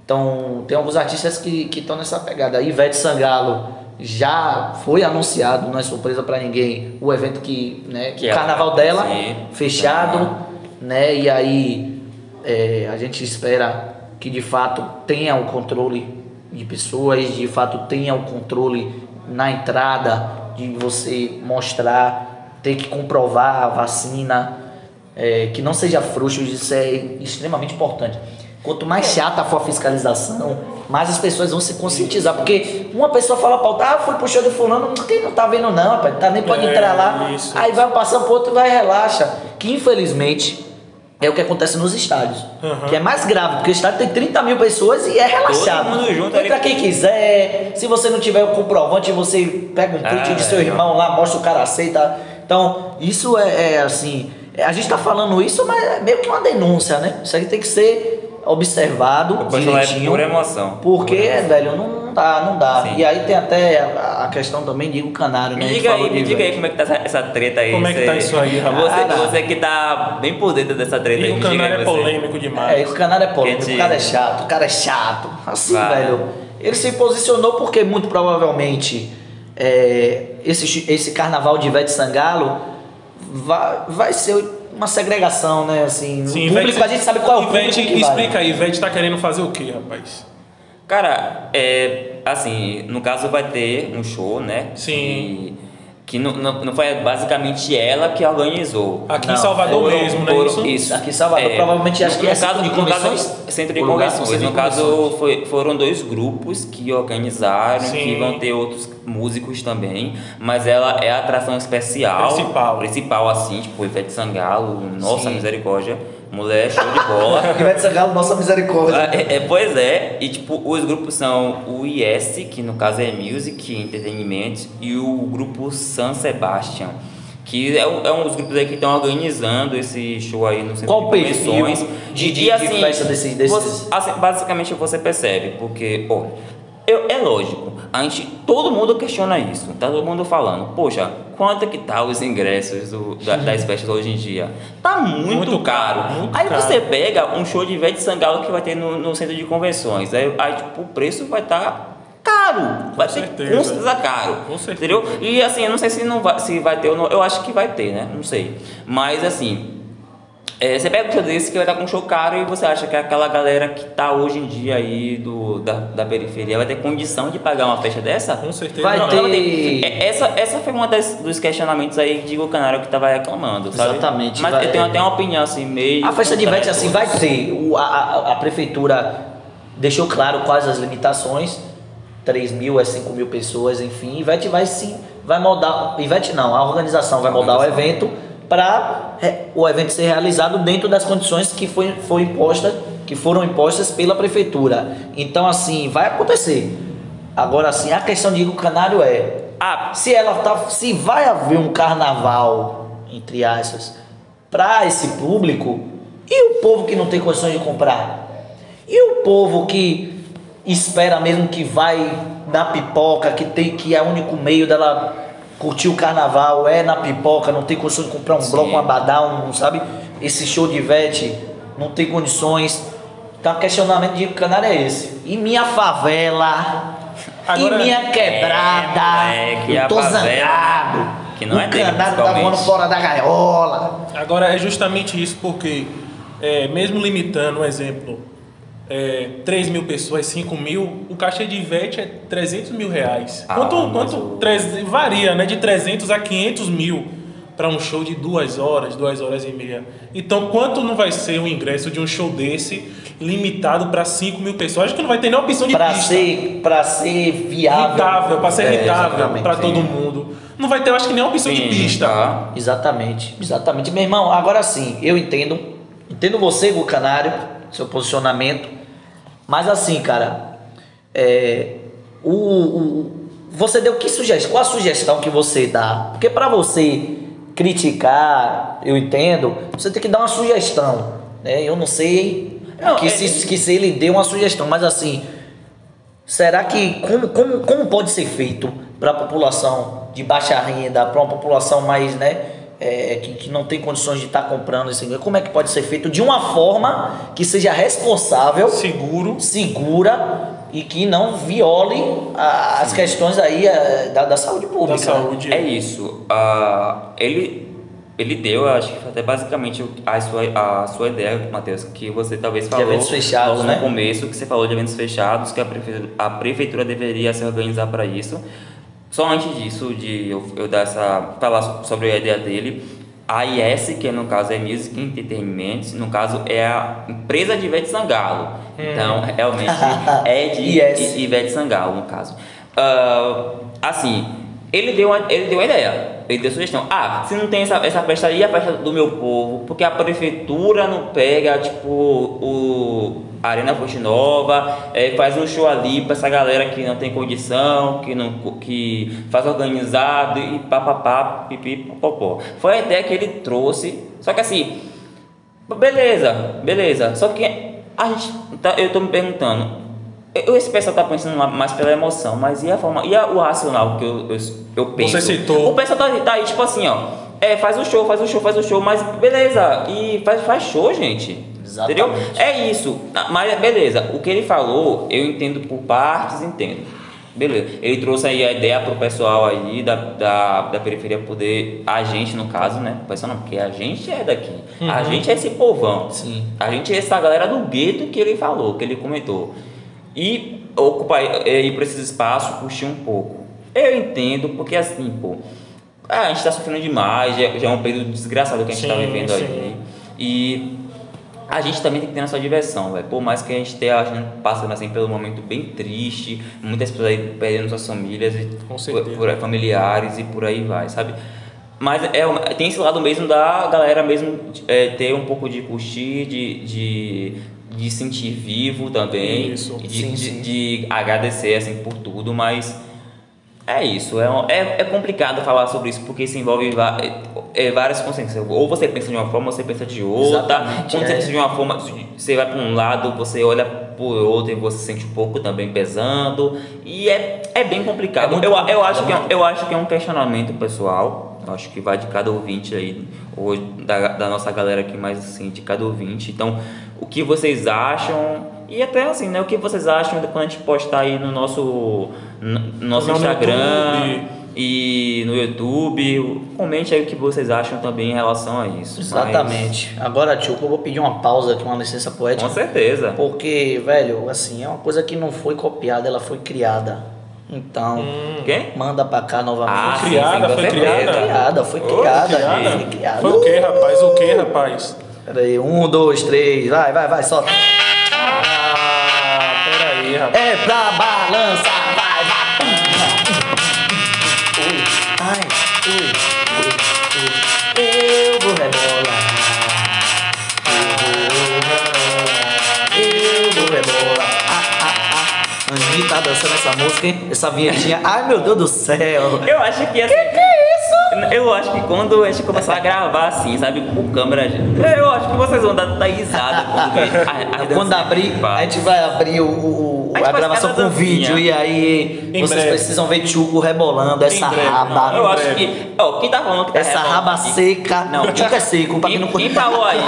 Então, tem alguns artistas que estão nessa pegada. Ivete Sangalo já foi anunciado, não é surpresa para ninguém, o evento que, né, Que o ela carnaval dela fazer. fechado, Aham. né? E aí é, a gente espera que de fato tenha o controle de pessoas, de fato tenha o controle na entrada de você mostrar, ter que comprovar a vacina, é, que não seja frouxo, isso é extremamente importante. Quanto mais chata for a fiscalização, mais as pessoas vão se conscientizar. Porque uma pessoa fala pra outra, ah, fui pro show de fulano, quem não tá vendo não, rapaz, tá, nem pode É, entrar lá. isso. Aí vai passando pro outro e vai relaxa. Que infelizmente é o que acontece nos estádios. Uhum. Que é mais grave, porque o estádio tem 30 mil pessoas e é relaxado. Todo mundo junto Entra ali. quem quiser. Se você não tiver o comprovante, você pega um print Ah, de seu é, irmão lá, mostra o cara aceita. Então, isso é, é, assim. A gente tá falando isso, mas é meio que uma denúncia, né? Isso aí tem que ser observado O pessoal é direitinho. por emoção. Porque, Por emoção. velho, não, não dá, não dá. Sim. E aí tem até a, a questão também de o canário, né? Me diga aí, me diga aí como é que tá essa, essa treta aí. Como é que Você- tá isso aí, rapaz? Você, Cara. você que tá bem por dentro dessa treta E aí, o canário é você. polêmico É, demais. o canário é polêmico, o cara é chato, o cara é chato. Assim, Vai. velho. Ele se posicionou porque muito provavelmente é, esse, esse carnaval de Ivete Sangalo vai, vai ser uma segregação, né? Assim, Sim, o público, Ivete- a gente sabe qual é o Ivete, público explica aí, Ivete tá querendo fazer o quê, rapaz? Cara, é assim, no caso vai ter um show, né? Sim. Que, não, não, não foi basicamente ela que organizou. Aqui Não, em Salvador Foram- mesmo, né? foram- Isso? Aqui em Salvador, provavelmente acho que no é centro caso, de no caso, convenções? centro de convenções. no caso, convenções. foi, foram dois grupos que organizaram, Sim. que vão ter outros músicos também, mas ela é a atração especial. Principal. Principal, assim, tipo, Ivete Sangalo, nossa Sim. misericórdia, mulher, show de bola. Ivete Sangalo, nossa misericórdia. É, é, pois é, e tipo, os grupos são o IS, que no caso é Music Entertainment, e o grupo San Sebastian, que é, um- é um dos grupos aí que estão organizando esse show aí no centro Qual de convenções. de- de- de festa desses- desses- você- assim, basicamente você percebe, porque, ó, eu, é lógico, a gente, todo mundo questiona isso, tá todo mundo falando, poxa, quanto que tá os ingressos do- da- das festas hoje em dia? Tá muito, Muito caro. caro, muito aí caro. você pega um show de Ivete Sangalo que vai ter no, no centro de convenções, aí, aí tipo, o preço vai estar caro, vai ser certeza. com certeza caro, Com certeza. entendeu? E assim, eu não sei se não vai, se vai ter ou não, eu acho que vai ter, né? Não sei, mas assim, é, você pega um show desse que vai estar com um show caro e você acha que aquela galera que tá hoje em dia aí do, da, da periferia vai ter condição de pagar uma festa dessa? Com certeza. Vai não. ter- é, essa, essa foi uma das, dos questionamentos aí de o Canário que tava reclamando, sabe? Exatamente, Mas vai- eu tenho até uma opinião assim, meio. A festa de Ivete, assim, a vai ter. O, a, a, a prefeitura deixou claro quais as limitações. 3 mil é 5 mil pessoas, enfim. Ivete vai sim, vai moldar. Ivete não, a organização vai moldar o evento para o evento ser realizado dentro das condições que foi, foi imposta, que foram impostas pela prefeitura. Então, assim, vai acontecer. Agora, assim, a questão de Igor Canário é Ah, se ela tá, se vai haver um carnaval entre aspas para esse público e o povo que não tem condições de comprar e o povo que espera mesmo que vai na pipoca que tem que é o único meio dela curtir o carnaval é na pipoca não tem condições de comprar um Sim. bloco um abadá um sabe? Esse show de Ivete não tem condições. Então o questionamento de canário é esse. E minha favela? Agora- e minha quebrada? É, moleque, eu a tô favela, zangado. que não é o dele, canário tá voando fora da gaiola. Agora é justamente isso, porque é, mesmo limitando, um exemplo, é, 3 mil pessoas, 5 mil, o cachê de Ivete é 300 mil reais. Ah, quanto quanto treze- varia, né? De 300 a 500 mil para um show de duas horas, duas horas e meia. Então, quanto não vai ser o ingresso de um show desse limitado para 5 mil pessoas? Acho que não vai ter nem opção de para pista. ser para ser viável rentável, para ser É, rentável para todo mundo. Não vai ter, eu acho que nem opção de sim, pista. tá. Exatamente, exatamente. Meu irmão, agora sim, eu entendo, entendo você, Gu Canário, seu posicionamento, mas assim, cara, é, o, o- você deu que sugestão? Qual a sugestão que você dá? Porque para você criticar, eu entendo, você tem que dar uma sugestão, né? Eu não sei Não, que, é- se, que se ele deu uma sugestão, mas assim, Será que como, como, como pode ser feito para a população de baixa renda, para uma população mais, né, é, que, que não tem condições de estar comprando esse Como é que pode ser feito de uma forma que seja responsável, Seguro. segura e que não viole a- as questões aí é, da, da saúde pública? Da saúde. É isso. Ah, ele, ele deu, acho que foi até basicamente a sua, a sua ideia, Matheus, que você talvez falou eventos fechados, logo né? no começo, que você falou de eventos fechados, que a prefeitura, a prefeitura deveria se organizar para isso. Só antes disso, de eu, eu dar essa, falar so- sobre a ideia dele, a IS, que no caso é Music Entertainment, no caso é a empresa de Ivete Sangalo. Então, realmente é de Yes. Ivete Sangalo, no caso. Ah, assim, ele deu, uma, ele deu uma ideia, ele deu sugestão. Ah, se não tem essa, essa festa aí, a festa do meu povo, porque a prefeitura não pega, tipo, o a Arena Fonte Nova, eh, faz um show ali pra essa galera que não tem condição, que, não, que faz organizado e papapá, pipi, popopó. Foi a ideia que ele trouxe, só que assim, beleza, beleza, só que a gente, tá- eu tô me perguntando, eu, esse pessoal tá pensando mais pela emoção, mas e a forma, e a- o racional que eu, eu, eu penso? Você citou. O pessoal tá, tá aí, tipo assim, ó, é, faz o show, faz o show, faz o show, mas beleza, e faz, faz show, gente. Exatamente. Entendeu? É isso, mas beleza, o que ele falou, eu entendo por partes, entendo. Beleza, ele trouxe aí a ideia pro pessoal aí da, da, da periferia poder, a gente no caso, né? O pessoal não, porque a gente é daqui, a gente é esse povão. Sim. A gente é essa galera do gueto que ele falou, que ele comentou. E ocupar ir para esses espaços, curtir um pouco. Eu entendo, porque assim, pô, ah, a gente tá sofrendo demais, já, já é um período desgraçado que a gente tá Sim, vivendo sim. aí. E a gente também tem que ter nossa diversão, velho. Por mais que a gente esteja a gente passando assim pelo momento bem triste, muitas pessoas aí perdendo suas famílias e por, por- familiares e por aí vai, sabe? Mas é, tem esse lado mesmo da galera mesmo é, ter um pouco de curtir, de, de, de sentir vivo também, Isso. de, Sim, de, sim. de agradecer assim por tudo, mas é isso, é, é, é complicado falar sobre isso porque isso envolve é, várias consciências. Ou você pensa de uma forma, ou você pensa de outra. Exatamente, Quando é. você pensa de uma forma, você vai para um lado, você olha por outro e você sente um pouco também pesando. E é, é bem complicado. É eu, eu, complicado, acho que é, um- né? eu acho que é um questionamento pessoal. Eu acho que vai de cada ouvinte aí, ou da, da nossa galera aqui, mais assim, de cada ouvinte. Então, o que vocês acham? E até assim, né? O que vocês acham de quando a gente postar aí no nosso, no nosso Instagram YouTube. E no YouTube? Comente aí o que vocês acham também em relação a isso. Exatamente. Agora, tio, eu vou pedir uma pausa aqui, uma licença Mas, poética. com certeza. Porque, velho, assim, é uma coisa que não foi copiada, ela foi criada. Então, Quem? manda pra cá novamente. Ah, Foi criada, sim, foi criada. criada, foi Ô, criada, criada? foi criada. Foi o que, rapaz? O que, rapaz? Peraí, um, dois, três, vai, vai, vai, solta. Ah, peraí, rapaz. É pra balançar, dançando essa música, hein? Essa vinhetinha. Ai, meu Deus do céu. Eu acho que assim. Eu acho que quando a gente começar a gravar assim, sabe, com câmera, eu acho que vocês vão dar dar risada quando ver a- as Quando abrir, a gente vai abrir o, o- A gente a gravação com vídeo e aí Em vocês breve. precisam ver Tchuco rebolando essa breve, raba. não, Eu acho breve. que. Ó, quem tá falando que tá Essa raba aqui- seca. Não, Tchuco é seco, pra quem Quem, não quem conhece. falou aí?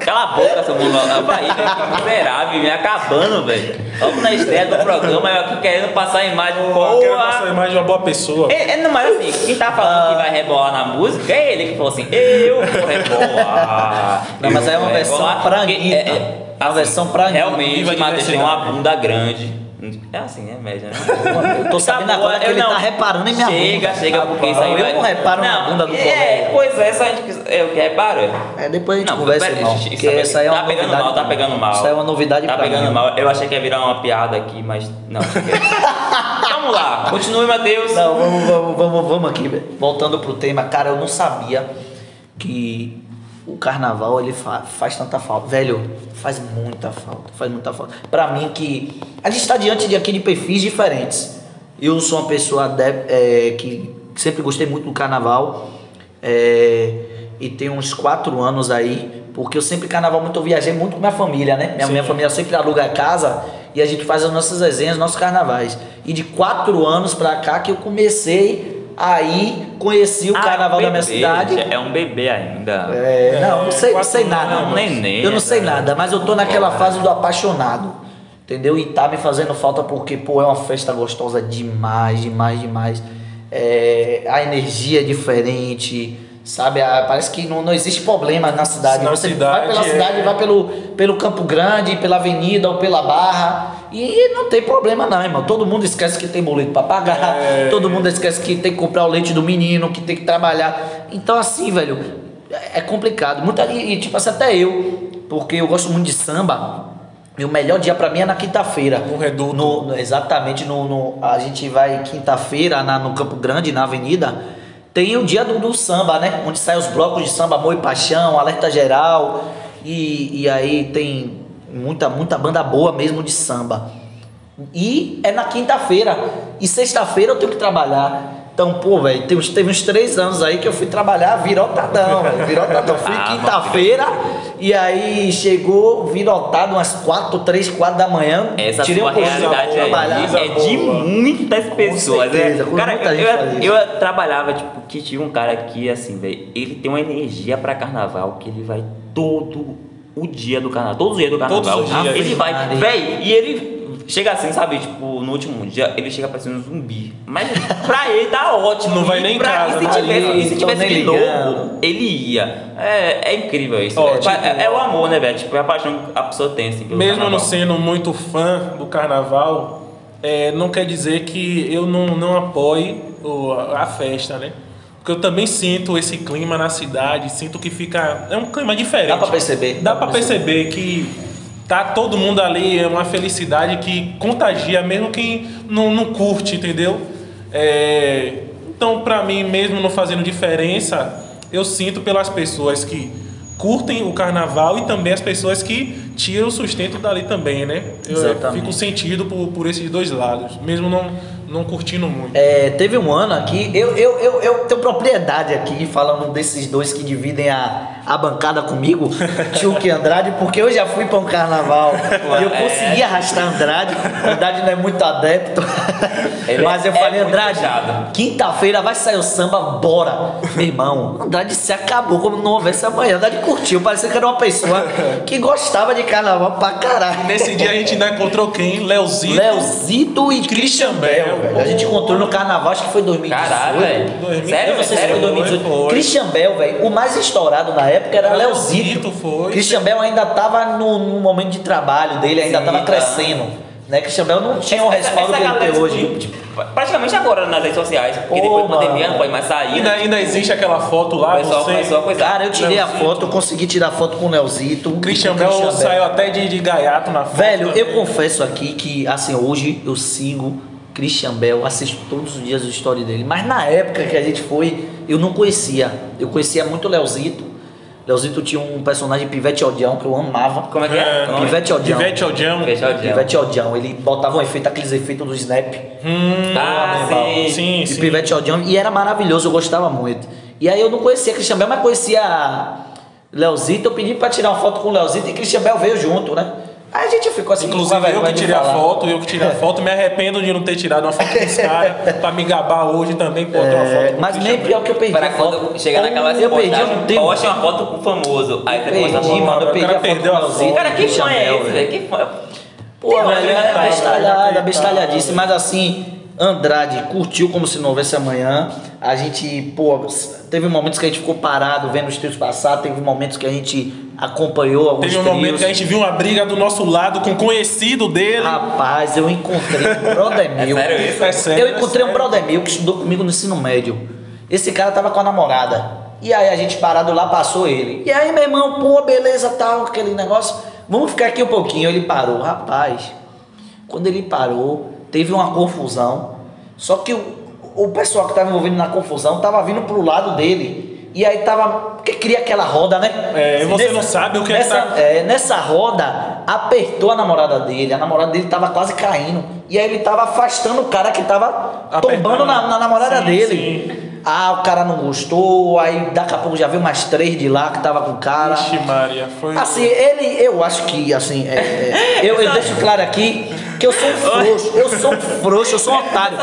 Cala a boca, seu mundo. Vai, que miserável, me acabando, velho. Vamos na estreia do programa, eu aqui querendo passar a imagem. Eu quero passar a imagem de uma boa pessoa. É, é, não, mas assim, quem tá falando que vai rebolar na música é ele que falou assim, eu vou rebolar. Não, mas aí é uma versão rebolar", pra Anitta. é, É uma versão pra Anitta. Realmente, a Matheus tem uma bunda grande. É assim, é média, né? Eu tô sabendo Tá agora que ele não- tá reparando em minha chega, bunda. Chega, porque isso aí Eu vai... não reparo na bunda do É, colega. pois é, essa a gente... É o que repara? É, depois a gente Não, conversa, pera- irmão. isso- aí é uma tá pegando mal, tá pegando mal. Isso aí é uma novidade Tá pra pegando mim. mal. Eu achei que ia virar uma piada aqui, mas não. Vamos lá, continue, Matheus. Não, vamos, vamos, vamos, vamos aqui, velho. Voltando pro tema, cara, eu não sabia que o carnaval ele fa- faz tanta falta. Velho, faz muita falta, faz muita falta. Pra mim que a gente está diante de aqui de perfis diferentes. Eu sou uma pessoa de- é, que sempre gostei muito do carnaval é, e tenho uns quatro anos aí, porque eu sempre carnaval muito eu viajei muito com minha família, né? Minha, Sim. minha família sempre aluga casa e a gente faz as nossas resenhas, nossos carnavais. E de quatro anos pra cá que eu comecei aí conheci o Ah, carnaval é um da minha cidade. É um bebê ainda. É, não, não sei, não sei nada. não, neném, eu não sei né? nada, mas eu tô naquela fase do apaixonado. Entendeu? E tá me fazendo falta porque, pô, é uma festa gostosa demais, demais, demais. É, a energia é diferente, sabe? Ah, parece que não, não existe problema na cidade. Na Você cidade, vai pela é. cidade, vai pelo, pelo Campo Grande, pela avenida ou pela Barra. E não tem problema não, irmão. Todo mundo esquece que tem boleto pra pagar. É. Todo mundo esquece que tem que comprar o leite do menino, que tem que trabalhar. Então assim, velho, é complicado. Muita, e, e, tipo assim, até eu, porque eu gosto muito de samba. E o melhor dia pra mim é na quinta-feira. No Reduto. No- no- exatamente, no, no- a gente vai quinta-feira na- no Campo Grande, na avenida. Tem o dia do, do samba, né? Onde saem os blocos de samba, Amor e Paixão, Alerta Geral. E, e aí tem muita, muita banda boa mesmo de samba. E é na quinta-feira. E sexta-feira eu tenho que trabalhar. Então, pô, velho, uns- teve uns três anos aí que eu fui trabalhar virotadão, velho. Virotadão. Fui Ah, quinta-feira e aí chegou virotado umas quatro, três, quatro da manhã. Essa tirei sua um realidade aí trabalhar. é de boa. muitas pessoas. certeza, né? com Cara, muita gente eu, isso. eu trabalhava, tipo, que tinha um cara que, assim, velho, ele tem uma energia pra carnaval que ele vai todo o dia do carnaval. Todos os dias do carnaval. Todos os dias. Ele vai, velho, e ele chega assim, sabe? Tipo, no último dia, ele chega parecendo um zumbi. Mas pra ele tá ótimo. Não vai nem em pra- casa, E se tá tivesse, ali, e se tivesse de novo, ele ia. É, é incrível isso. Ó, é, tipo, é- é o amor, né, velho? Tipo, é a paixão que a pessoa tem, assim, Mesmo eu não carnaval. sendo muito fã do carnaval, é, não quer dizer que eu não, não apoie a festa, né? Porque eu também sinto esse clima na cidade, sinto que fica. É um clima diferente. Dá pra perceber. Dá pra perceber que tá todo mundo ali, é uma felicidade que contagia, mesmo quem não, não curte, entendeu? É, então, pra mim, mesmo não fazendo diferença, eu sinto pelas pessoas que curtem o carnaval e também as pessoas que tiram o sustento dali também, né? Eu Exatamente. fico sentido por, por esses dois lados, mesmo não, não curtindo muito. É, teve um ano aqui, eu, eu, eu, eu tenho propriedade aqui falando desses dois que dividem a, a bancada comigo, Chuck e Andrade, porque eu já fui para um carnaval e eu É. consegui arrastar Andrade. Andrade não é muito adepto, Ele mas eu é falei, Andrade, quinta-feira vai sair o samba, bora. Meu irmão, Andrade se acabou como não houvesse amanhã. Andrade curtiu, parecia que era uma pessoa que gostava de carnaval pra caralho. Nesse dia a gente ainda encontrou quem? Leozito. Leozito e Christian Bell, velho. A gente encontrou no carnaval, acho que foi 2018. Caralho, velho. 2000. Sério, Eu se sério? foi 2018. foi. Christian Bell, velho, o mais estourado na época era Leozito. Leozito, foi. Christian Bell ainda tava no, no momento de trabalho dele, ainda Sim, tava tá. crescendo. Né? Christian Bell não tinha o respaldo essa que ele tem hoje. tipo, praticamente agora nas redes sociais, porque Ô, depois da pandemia não pode mais sair. Ainda, né? ainda existe aquela foto O lá, pessoal você... começou a coisar. Cara, eu tirei a Leozito. foto, consegui tirar foto com o Leozito. O Christian com o Bell saiu até de, de gaiato na foto. Velho, eu também. confesso aqui que, assim, hoje eu sigo Christian Bell, assisto todos os dias o story dele. Mas na época que a gente foi, eu não conhecia. Eu conhecia muito o Leozito. Leozito tinha um personagem Pivete Odião que eu amava. Como é que é? É, O nome? Pivete Odião. Pivete Odião. Pivete Odião. Pivete Odião. Ele botava um efeito, aqueles efeitos do Snap. Hum, Ah, irmão. sim. sim, E sim. Pivete Odião. E era maravilhoso, eu gostava muito. E aí eu não conhecia Christian Bell, mas conhecia Leozito. Eu pedi pra tirar uma foto com o Leozito e Christian Bell veio junto, né? Aí a gente ficou assim, Inclusive, eu que tirei a foto, eu que tirei a foto, me arrependo de não ter tirado uma foto com os caras, pra me gabar hoje também, pô, ter uma foto É, o mas nem pior que eu perdi Para quando chegar naquela eu perdi, eu não tenho. poste uma foto com o famoso. Aí você Perdi, mano, eu o perdi cara a foto perdeu com a o foto. Cara, que fã é esse, velho? Que fã? Pô, velho, é bestalhada, bestalhadíssima, mas assim, Andrade curtiu como se não houvesse amanhã. A gente, pô, teve momentos que a gente ficou parado vendo os trios passar, teve momentos que a gente acompanhou alguns Teve um trios. momento que a gente viu uma briga do nosso lado com um conhecido dele. Rapaz, eu encontrei um brother É meu. sério isso? É sério, Eu é encontrei um sério. brother meu que estudou comigo no ensino médio. Esse cara tava com a namorada. E aí a gente parado lá, passou ele. E aí, meu irmão, pô, beleza, tal, aquele negócio. Vamos ficar aqui um pouquinho. Ele parou. Rapaz, quando ele parou, teve uma confusão. Só que o, o pessoal que tava envolvido na confusão tava vindo pro lado dele. E aí tava. Porque cria aquela roda, né? É, e você não sabe o que é que nessa, tá- é, nessa roda, apertou a namorada dele. A namorada dele tava quase caindo. E aí ele tava afastando o cara que tava Apertando. tombando na, na namorada Sim, dele. Ah, o cara não gostou. Aí daqui a pouco já veio mais três de lá que tava com o cara. Ixi, Maria, foi. Assim, ele, eu acho que, assim, é, é, eu, eu deixo claro aqui que eu sou um frouxo, eu sou um frouxo, eu sou um otário.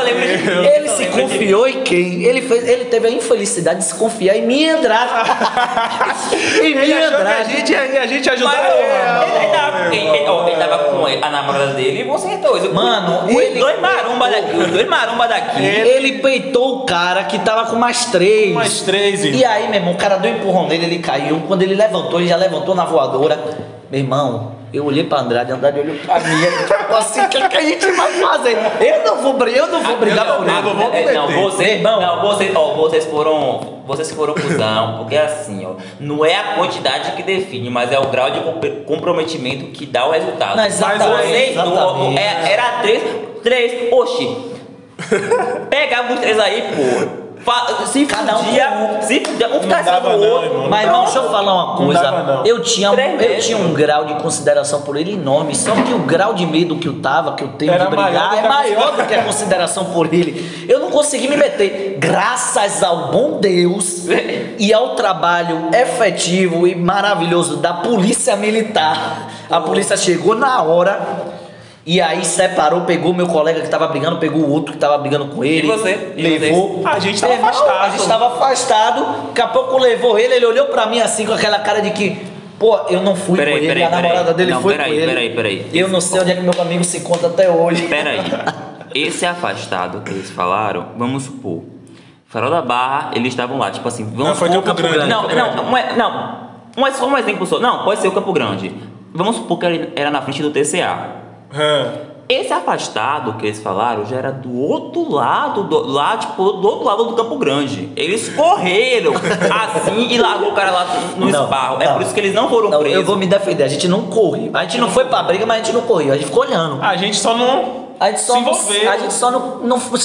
Ele se confiou em quem? Ele, fez, ele teve a infelicidade de se confiar em mim, Andrade. em mim, que a Andrade. gente, a gente Mas, ele. tava, ele, ele- ó, ele tava com a namorada dele e vocês dois. Mano, os ele- dois maromba daqui, os dois maromba daqui. Ele peitou o cara que tava com mais três. Mais três. E aí, meu irmão, o cara deu um empurrão nele, ele caiu. Quando ele levantou, ele já levantou na voadora. Meu irmão, Eu olhei pra Andrade, Andrade olhou pra mim, ficou assim, o que, que a gente vai fazer? Eu não vou, eu não vou brigar não, por não, nada. eu vou É, não, vocês, Irmão. não, vocês, ó, vocês foram, vocês foram cuzão, porque assim, ó, não é a quantidade que define, mas é o grau de compr- comprometimento que dá o resultado. Não, exatamente, Vocês não- exatamente. é- era três, três, oxi, pegava os três aí, pô. Fa- Se Cada um fudia, um. se fudia, um ficar dava do não, outro. irmão. Mas, irmão, deixa eu falar uma Não coisa. dava, não. Eu tinha, eu tinha um grau de consideração por ele enorme, só que o grau de medo que eu tava, que eu tenho Era de brigar, é maior do que a consideração por ele. Eu não consegui me meter. Graças ao bom Deus e ao trabalho efetivo e maravilhoso da polícia militar. A polícia chegou na hora. E aí separou, pegou meu colega que tava brigando, pegou o outro que tava brigando com ele. E você? E levou. vocês? A gente tava Irmão, afastado. A gente tava afastado. Daqui a pouco levou ele, ele olhou pra mim assim com aquela cara de que, pô, eu não fui Peraí, com ele, peraí, a namorada peraí. dele Não, foi peraí, com ele. peraí, peraí. Eu não sei onde é que meu amigo se encontra até hoje. Pera aí. Esse afastado que eles falaram, vamos supor. Farol da Barra, eles estavam lá, tipo assim, vamos Não, foi supor Campo Grande, Não, Campo não, Grande. não, é- não. Um, é só um exemplo só. Não, pode ser o Campo Grande. Vamos supor que ele era na frente do TCA. Hã. Esse afastado que eles falaram já era do outro lado, do, lá, tipo, do outro lado do Campo Grande. Eles correram assim e largou o cara lá no Não, esparro. É não. por isso que eles não foram Não, presos. eu vou me defender, a gente não correu. A gente não foi pra briga, mas a gente não correu, a gente ficou olhando. A gente só não A gente só, se envolveu. a gente só não, não se,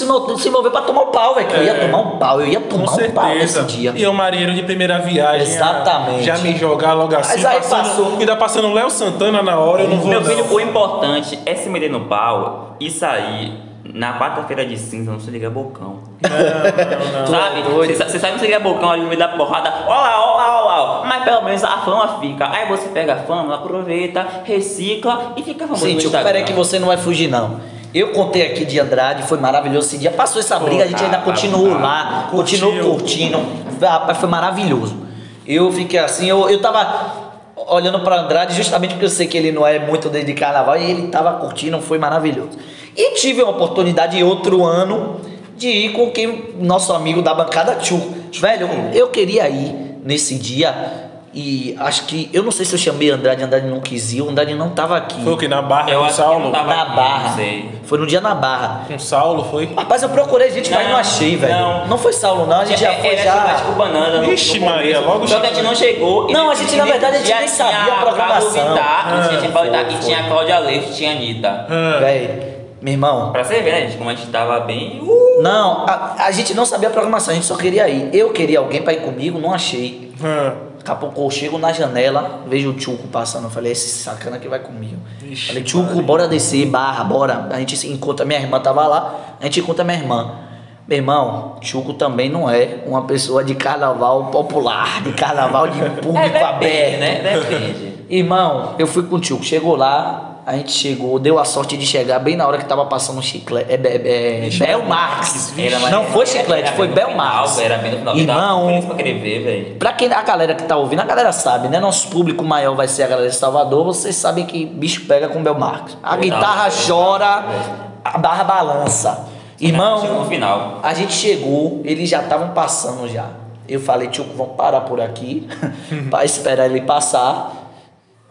se envolveu pra tomar um pau, velho. que Eu ia É. tomar um pau, eu ia Com tomar um pau nesse dia. E eu, marinheiro de primeira viagem. Exatamente. Já me jogar logo assim. Mas aí passando, passou. Ainda passando Léo Santana na hora, eu não vou Meu não. filho, o importante é se meter no pau e sair na quarta-feira de cinza, não se liga bocão. Não, não, não. Sabe? Você sabe que você liga bocão ali no meio da porrada, ó lá, ó lá, ó lá. Mas pelo menos a fama fica. Aí você pega a fama, aproveita, recicla e fica famoso no tio, Instagram. peraí que você não vai fugir, não. Eu contei aqui de Andrade, foi maravilhoso esse dia. Passou essa briga, a gente ainda continuou lá, continuou curtindo. Rapaz, foi maravilhoso. Eu fiquei assim, eu, eu tava olhando pra Andrade justamente porque eu sei que ele não é muito de carnaval e ele tava curtindo, foi maravilhoso. E tive a oportunidade outro ano de ir com quem nosso amigo da bancada Tchu. Velho, eu queria ir nesse dia e acho que eu não sei se eu chamei Andrade, Andrade não quis ir, o Andrade não tava aqui. Foi o que? Na Barra Eu com Saulo? não tava- Na Barra. não sei. Foi no dia na Barra. Com Saulo, foi? Rapaz, eu procurei gente, mas Não, não achei, velho. não. Não. foi Saulo, não. A gente já É- foi era já. tipo banana no, Ixi, no Maria, logo Só que a gente não chegou. Não, a gente, na verdade, a gente já nem sabia a programação. Vittar, Ah, tinha Pablo Vittar, foi, e foi. tinha a Cláudia Leite, tinha a Anitta. Hã. Velho, meu irmão. Pra você ver, né, gente, como a gente tava bem. Uh, Não, a, a gente não sabia a programação, a gente só queria ir. Eu queria alguém pra ir comigo, não achei. Hã. Daqui a pouco eu chego na janela, vejo o Tchuco passando. Eu falei, esse sacana que vai comigo. Ixi, falei, Tchuco, bora descer, barra, bora. A gente se encontra, minha irmã tava lá, a gente encontra minha irmã. Meu irmão, Tchuco também não é uma pessoa de carnaval popular, de carnaval de público é, aberto. né? Depende. Irmão, eu fui com o tio, chegou lá, a gente chegou, deu a sorte de chegar bem na hora que tava passando o chiclete. É, é, é, Bel Marx. Era mais- Não foi chiclete, foi bem no Bel final, Marx. Era bem no final. Irmão, pra querer ver, velho. pra quem a galera que tá ouvindo, a galera sabe, né? Nosso público maior vai ser a galera de Salvador, vocês sabem que bicho pega com Bel Marx. A guitarra chora, a barra balança. Irmão, no final. a gente chegou, eles já estavam passando já. Eu falei, tio, vamos parar por aqui para esperar ele passar.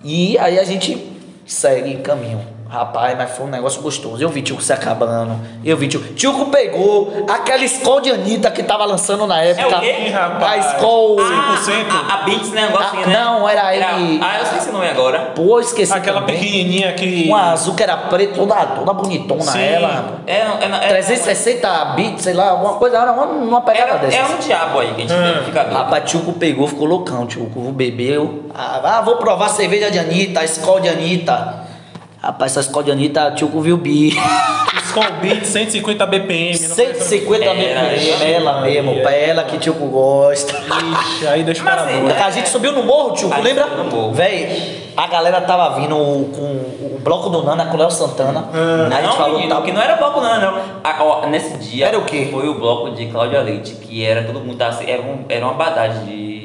E aí a gente segue em caminho. Rapaz, mas foi um negócio gostoso. Eu vi Tio se acabando. Eu vi Tio. Tio pegou aquela Skol de Anitta que tava lançando na época. É o quê? Rapaz. A Skol. Ah, 100%? A, a Beats, né? Negócio Ah, né? não, era ele- Ah, eu esqueci o nome agora. Pô, esqueci. Aquela também. pequenininha que... Uma azul que era preta, toda, toda bonitona Sim. ela, rapaz. É, é, é, 360 bits, sei lá, alguma coisa, era uma, uma pegada é, dessa. é um diabo aí que a gente Ah. tem, fica doido. Rapaz, Tchuco pegou, ficou loucão, Tchuco bebeu. Ah, ah, vou provar cerveja de Anitta, a Skol de Anitta. Rapaz, essa Skol de Anitta, Tchuco viu bi. Beat 150 BPM. não foi essa- 150 Era, BPM, era. ela mesmo, pra ela que Tchuco gosta. Ixi, aí deixa o cara. A gente subiu no morro, Tchuco, gente lembra? Véi, a galera tava vindo com o bloco do Nana com o Léo Santana. Ah. a gente não, falou menino, tá- que não era bloco não, não. Ah, ó, nesse dia Era o quê? foi o bloco de Cláudia Leite, que era todo mundo assim, era, um, era uma badagem de.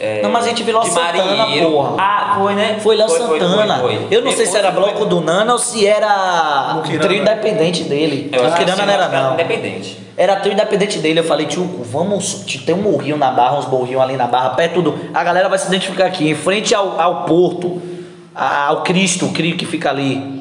É, Não, mas a gente viu Léo Santana, marinheiro. porra. Ah, foi, né? Foi Léo Santana. foi, foi. Eu não sei se era bloco do Nana ou se era o trio independente dele. Eu acho que sim, não era não. Independente. Era trio independente dele. Eu falei, tio, vamos. Tem um morrinho na barra, uns morrinhos ali na barra, perto do. A galera vai se identificar aqui, em frente ao, ao porto. a- o Cristo, o Cristo que fica ali.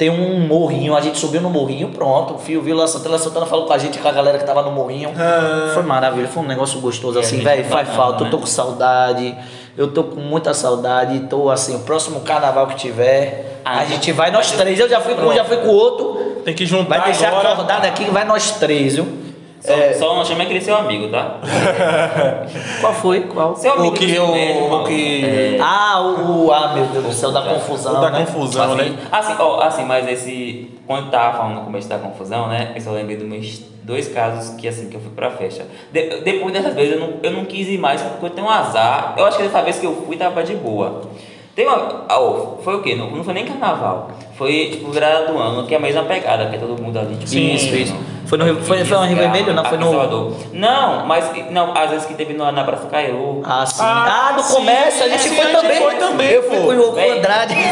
Tem um morrinho, a gente subiu no morrinho, pronto. O Fio viu lá Santana, Santana falou com a gente, com a galera que tava no morrinho. Ah. Foi maravilhoso, foi um negócio gostoso a assim, velho. tá Faz falta, eu tô né? com saudade. Eu tô com muita saudade. Tô assim, o próximo carnaval que tiver, Ah, a gente vai nós três. Eu já fui com um, já fui com o outro. Tem que juntar Vai deixar agora. acordado aqui vai nós três, viu? Só, É. só não chama aquele seu amigo, tá? Qual foi? Qual? Seu amigo O que eu- médico, o que- É, Ah, o, o- Ah, meu Deus do céu, da confusão. O da né? confusão, assim, né? assim, ó, assim, mas esse. Quando eu tava falando no começo da confusão, né? Eu só lembrei dos meus dois casos que assim que eu fui pra festa. De- depois dessas vezes eu não, eu não quis ir mais porque eu tenho um azar. Eu acho que dessa vez que eu fui tava de boa. Tem uma. ah, ó, foi o quê? Não, não foi nem carnaval. Foi tipo virada do ano, que é a mesma pegada, que é todo mundo ali. Tipo, Sim, isso, isso. Foi no Rio- foi- foi no Rio Vermelho, não? Foi no- Salvador. Não, mas não, às vezes que teve no- na Praça Caiu. Ah, sim. Ah, Ah, no sim, comércio, a gente sim, foi a gente também. foi também, Eu fui com o Yoko Véi, Andrade. que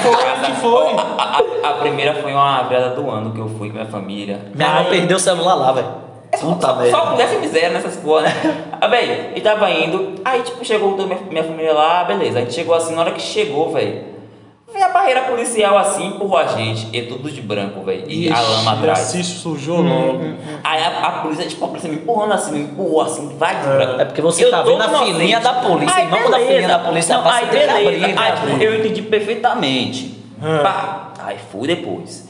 foi? A, a- a primeira foi uma virada do ano que eu fui com minha família. Minha irmã perdeu o celular lá, velho. Puta só, merda. só acontece miséria nessas porra, né? Ah, velho, e tava indo, aí tipo, chegou minha, minha família lá, beleza. A gente chegou assim, na hora que chegou, velho. Veio a barreira policial assim, empurrou a gente, e tudo de branco, velho. E a lama E atrás. assim sujou logo. Aí a, a polícia, tipo, a polícia me empurrando assim, me empurrou assim, vai de branco. É porque você Eu tá vendo a filinha da polícia, Aí, irmão da beleza. filinha da polícia, Não, passa aí da beleza. briga, Aí, briga. eu entendi perfeitamente. Ah. Pá, aí fui depois.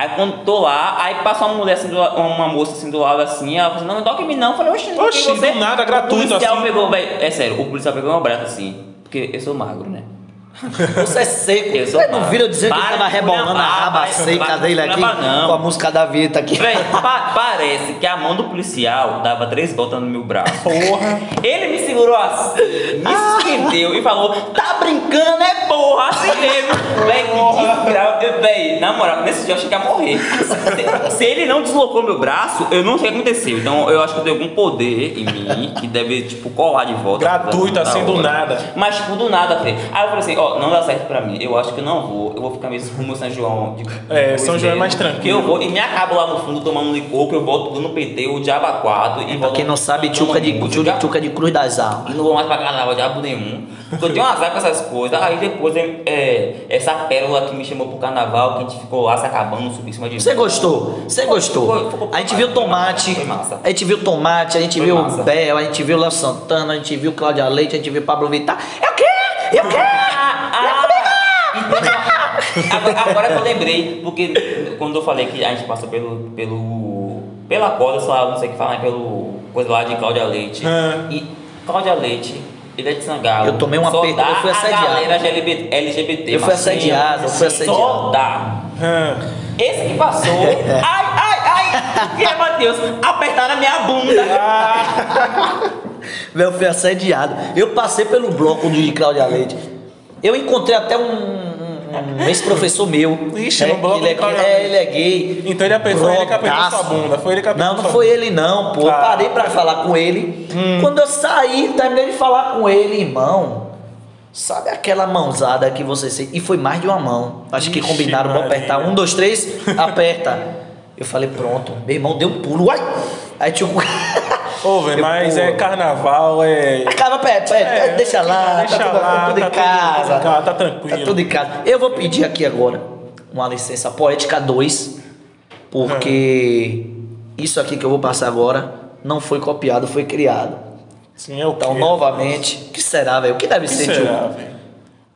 Aí quando tô lá, aí passa uma mulher assim, do, uma moça assim do lado assim, ela falou, não, não toque em mim não. Eu falei, oxe, não em você. do nada, O gratuito policial assim. pegou, velho, é sério, o policial pegou meu braço assim, porque eu sou magro, né? Você é seco. Eu sou Você não viram dizer que tava rebolando a raba seca dele aqui não. com a música da Vita aqui. Véi, pa- parece que a mão do policial dava três voltas no meu braço. Porra. Ele me segurou assim, me suspendeu e falou: tá brincando, é porra, assim mesmo. Véi, que desgraça. Véi, na moral, nesse dia eu achei que ia morrer. Se, se ele não deslocou meu braço, eu não sei o que aconteceu. Então eu acho que eu tenho algum poder em mim que deve, tipo, colar de volta. Gratuito, Da assim, do nada. Mas, tipo, do nada, Fê. Aí eu falei assim: ó, não dá certo pra mim. Eu acho que eu não vou. Eu vou ficar mesmo como São João. De, É, São João é mais tranquilo. Eu vou e me acabo lá no fundo tomando licor, que eu volto no PT, o diabo a quatro. E Pra volto quem não sabe, Tchuca de, tchuca, tchuca de Cruz das Almas. E não vou mais pra carnaval, diabo nenhum. Porque eu tenho um azar com essas coisas. Aí depois, é, essa pérola que me chamou pro carnaval, que a gente ficou lá se acabando, subiu em cima de. Você gostou? Você gostou? Foi- foi- A gente viu Tomate, Foi massa. a gente viu Tomate, a gente Foi viu massa. Bel, a gente viu Léo Santana, a gente viu Cláudia Leite, a gente viu Pablo Vittar. Eu quero! Eu quero! Agora, agora que eu lembrei, porque quando eu falei que a gente passou pelo. pelo pela corda, sei lá, não sei o que falar, pelo. coisa lá de Cláudia Leite. E Cláudia Leite, ele é de Sangalo. Eu tomei uma dá eu fui a assediado. galera LGBT. LGBT Eu fui assediado, eu fui assediado. Só dá. Ah. Esse que passou. ai, ai, ai! Que é, Matheus? Apertaram a minha bunda. Velho, eu fui assediado. Eu passei pelo bloco de Cláudia Leite. Eu encontrei até um, um- ex-professor meu. Ixi, né, no ele é, Cláudia é, ele é gay. Então ele apertou, ele que apertou sua bunda. Foi ele que apertou Não, não foi ele não, pô. Eu parei pra falar com ele. Hum. Quando eu saí, terminei de falar com ele, irmão. Sabe aquela mãozada que você sente? E foi mais de uma mão. Acho que Ixi, combinaram, vou Maria. apertar. Um, dois, três, aperta. Eu falei, pronto. Meu irmão deu um pulo. Uai! Aí tinha um. Ô, velho, mas pô, é carnaval, é. Acaba, pé, pé, É, deixa lá, deixa tá tudo, lá, tudo em tá tudo- casa. tá- tá tranquilo. Tá tudo em casa. Eu vou pedir aqui agora uma licença poética 2, porque isso aqui que eu vou passar agora não foi copiado, foi criado. Sim, é o Então, quê? novamente, o que será, velho? O que deve que ser, será, tio? velho?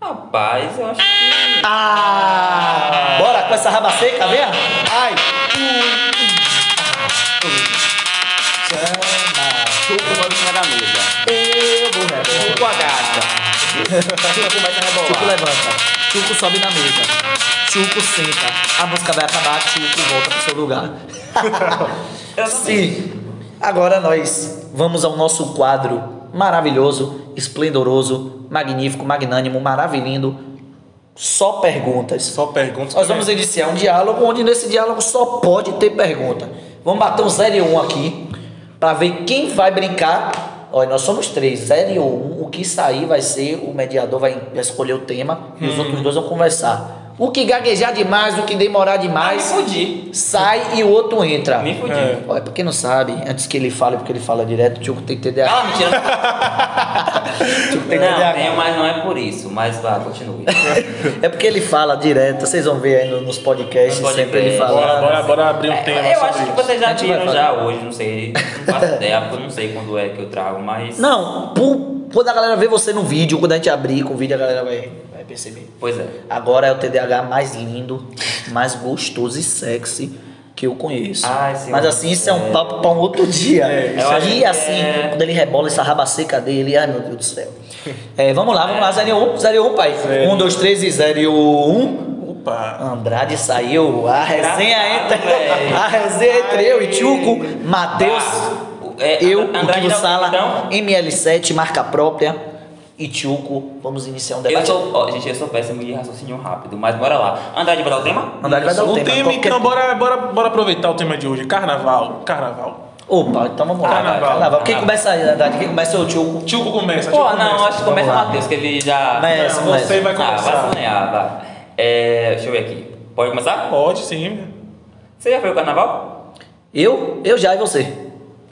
Rapaz, eu acho que. Ah! Bora com essa raba seca, vem? Ai! Começa a rebolar. Chuco levanta. Chuco sobe na mesa. Chuco senta. A música vai acabar, Chuco volta pro seu lugar. Sim. Agora nós vamos ao nosso quadro maravilhoso, esplendoroso, magnífico, magnânimo, maravilhindo. Só perguntas. Só perguntas. Nós vamos iniciar um diálogo onde nesse diálogo só pode ter pergunta. Vamos bater um 0 e 1 um aqui para ver quem vai brincar. Olha, nós somos três, 0 e 1. Um. O que sair vai ser o mediador vai vai escolher o tema e os outros dois vão conversar. O que gaguejar demais, o que demorar Ah, me demais, fudi. sai e o outro entra. Me fudi. É. Olha, pra quem não sabe, antes que ele fale, porque ele fala direto, o Tio tem TDAH. Ah, mentira. Tio tem não, TDAH. tenho, mas não é por isso. Mas vá, continue. É porque ele fala direto, vocês vão ver aí no- nos podcasts, sempre ele fala. Bora, bora, bora abrir um tema É, eu sobre acho que isso. vocês A já viram já hoje, não sei. Não faço ideia, porque eu não sei quando é que eu trago, mas. Não, por- quando a galera vê você no vídeo, quando a gente abrir com o vídeo, a galera vai, vai perceber. Pois é. Agora é o TDAH mais lindo, mais gostoso e sexy que eu conheço. Ai, senhor. Mas assim, isso é um papo pra um outro dia. É, e assim, é- quando ele rebola essa raba seca dele, ai meu Deus do céu. É, vamos lá, vamos lá, 01, 01, pai. Zero. 1, 2, 3 e 01. Opa! Andrade saiu, a resenha velho. a resenha entre eu e Tchuco, Matheus, É, eu, o Andrade dá- Sala, então? ML7, marca própria e Tchuco. Vamos iniciar um Eu debate. sou, ó, gente, eu sou péssimo de raciocínio rápido, mas bora lá. Andrade vai dar o tema? Andrade vai dar o O tema. tema, qualquer- então, bora, bora, bora aproveitar o tema de hoje. Carnaval. Carnaval. Opa, então vamos lá. Carnaval. Carnaval. Quem Carnaval. começa aí, Andrade? Quem começa é o Tchuco. Tio começa. Pô, não, começa. acho que começa o. Matheus, que ele já. Começa, Não, você vai Ah, vai começar. sonhar, vai. É, deixa eu ver aqui. Pode começar? Pode sim. Você já foi ao carnaval? Eu? Eu já e você?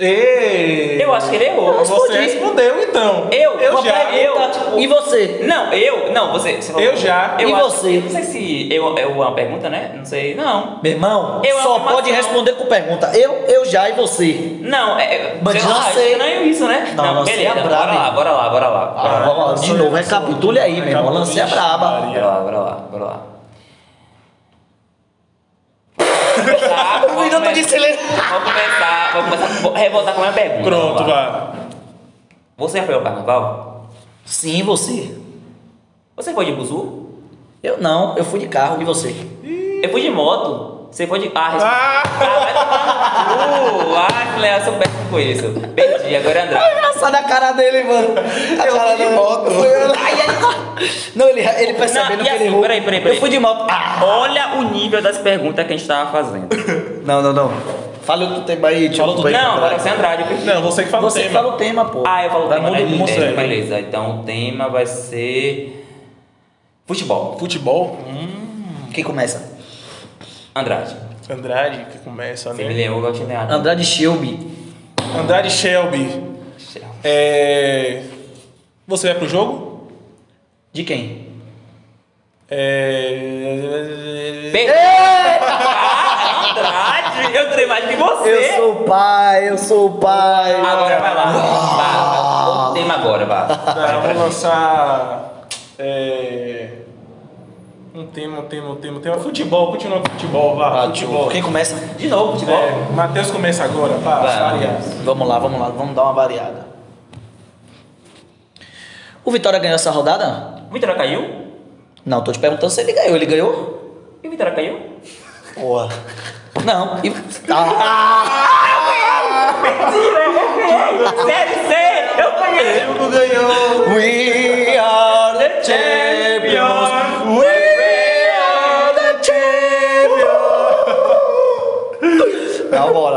Ei! Eu acho que ele errou. Eu Você respondi. respondeu então. Eu? Eu já. pergunta, tipo- E você? Não, eu. Não, você. você falou- Eu já. Eu E acho- você? Não sei se eu, é uma pergunta, né? Não sei. Não. Meu irmão, Eu só pode responder com pergunta. Eu, eu já e você? Não, é. é Mas sei lá, lancei. é isso, né? Não, lancei beleza. a braba, Bora lá, hein? bora lá, bora lá. Ah, Bora lá. lá, de novo, eu, eu. recapitule aí, meu irmão. Lancei a braba. Bora lá, bora lá, bora lá. Tá, Um minuto come- de silêncio. Vamos começar, vamos começar, vou revoltar com a minha pergunta. Pronto, vai. Você já foi ao carnaval? Sim, você. Você foi de buzu? Eu não, eu fui de carro. E você? Eu fui de moto. Você foi de. Ah, responde. Ah! Ah, vai tomar no cu. Ah, que legal, eu sou péssimo com isso. Perdi, agora é Andrade. Engraçado a cara dele, mano. A Eu cara fui de moto. Ai, ai. Não, ele, ele percebendo Não, que ele assim, errou. peraí, peraí, peraí. Eu fui de moto. Ah, Olha o nível das perguntas que a gente tava fazendo. não, não, não. Fala o tema aí, tio. Fala o Vai, Não, agora você é Andrade. Não, você que fala Você o que tema. fala o tema, pô. Ah, eu falo o tema, né? É, segue. beleza, então o tema vai ser. Futebol. Futebol? Hum, Quem começa? Andrade. Andrade que começa, Você me né? lembra igual tinha ganhado. Andrade Shelby. Andrade Shelby. É... Você vai pro jogo? De quem? É... Perdeu. Ah, Andrade! Eu tenho mais que você! Eu sou o pai, eu sou o pai. Agora vai lá. O tema agora, vai. Tá, vamos lançar. É... Um tema, um tema, um tema, um tema. Futebol, continua com futebol, vá. Ah, futebol. Quem começa? De novo, futebol. É, Matheus começa agora, Vai, variar. Vamos lá, vamos lá, vamos dar uma variada. O Vitória ganhou essa rodada? O Vitória caiu? Não, tô te perguntando se ele ganhou. Ele ganhou? E o Vitória caiu? Porra. Não. E... Ah, Sério, sério! Eu conheço! Hugo ganhou.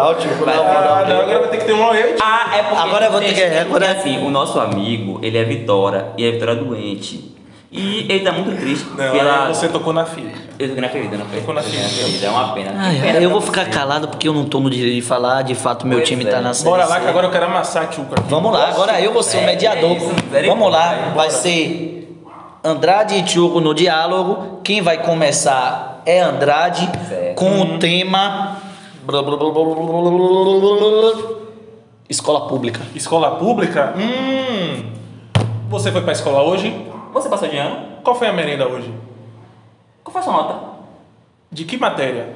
Moral, tipo, na Ah, não, agora vai ter que ter um eu. Ah, é porque. Agora eu vou ter que- agora- porque assim, o nosso amigo, ele é Vitória e é Vitória doente. E ele tá muito triste Não, você tocou na filha. Eu tô na ferida, não foi? Tocou na ferida. É uma pena. Ai, pena eu vou ficar você. calado porque eu não tô no direito de falar. De fato, meu Pois time é. tá na série Bora lá que agora eu quero amassar a Tchuca. Vamos lá, agora eu vou ser o É, mediador. é isso. Vamos lá, vai ser Andrade e Tchuco no diálogo. Quem vai começar é Andrade Certo. com o tema escola pública. Escola pública? Hum. Você foi pra escola hoje? Você passou de ano? Qual foi a merenda hoje? Qual foi a sua nota? De que matéria?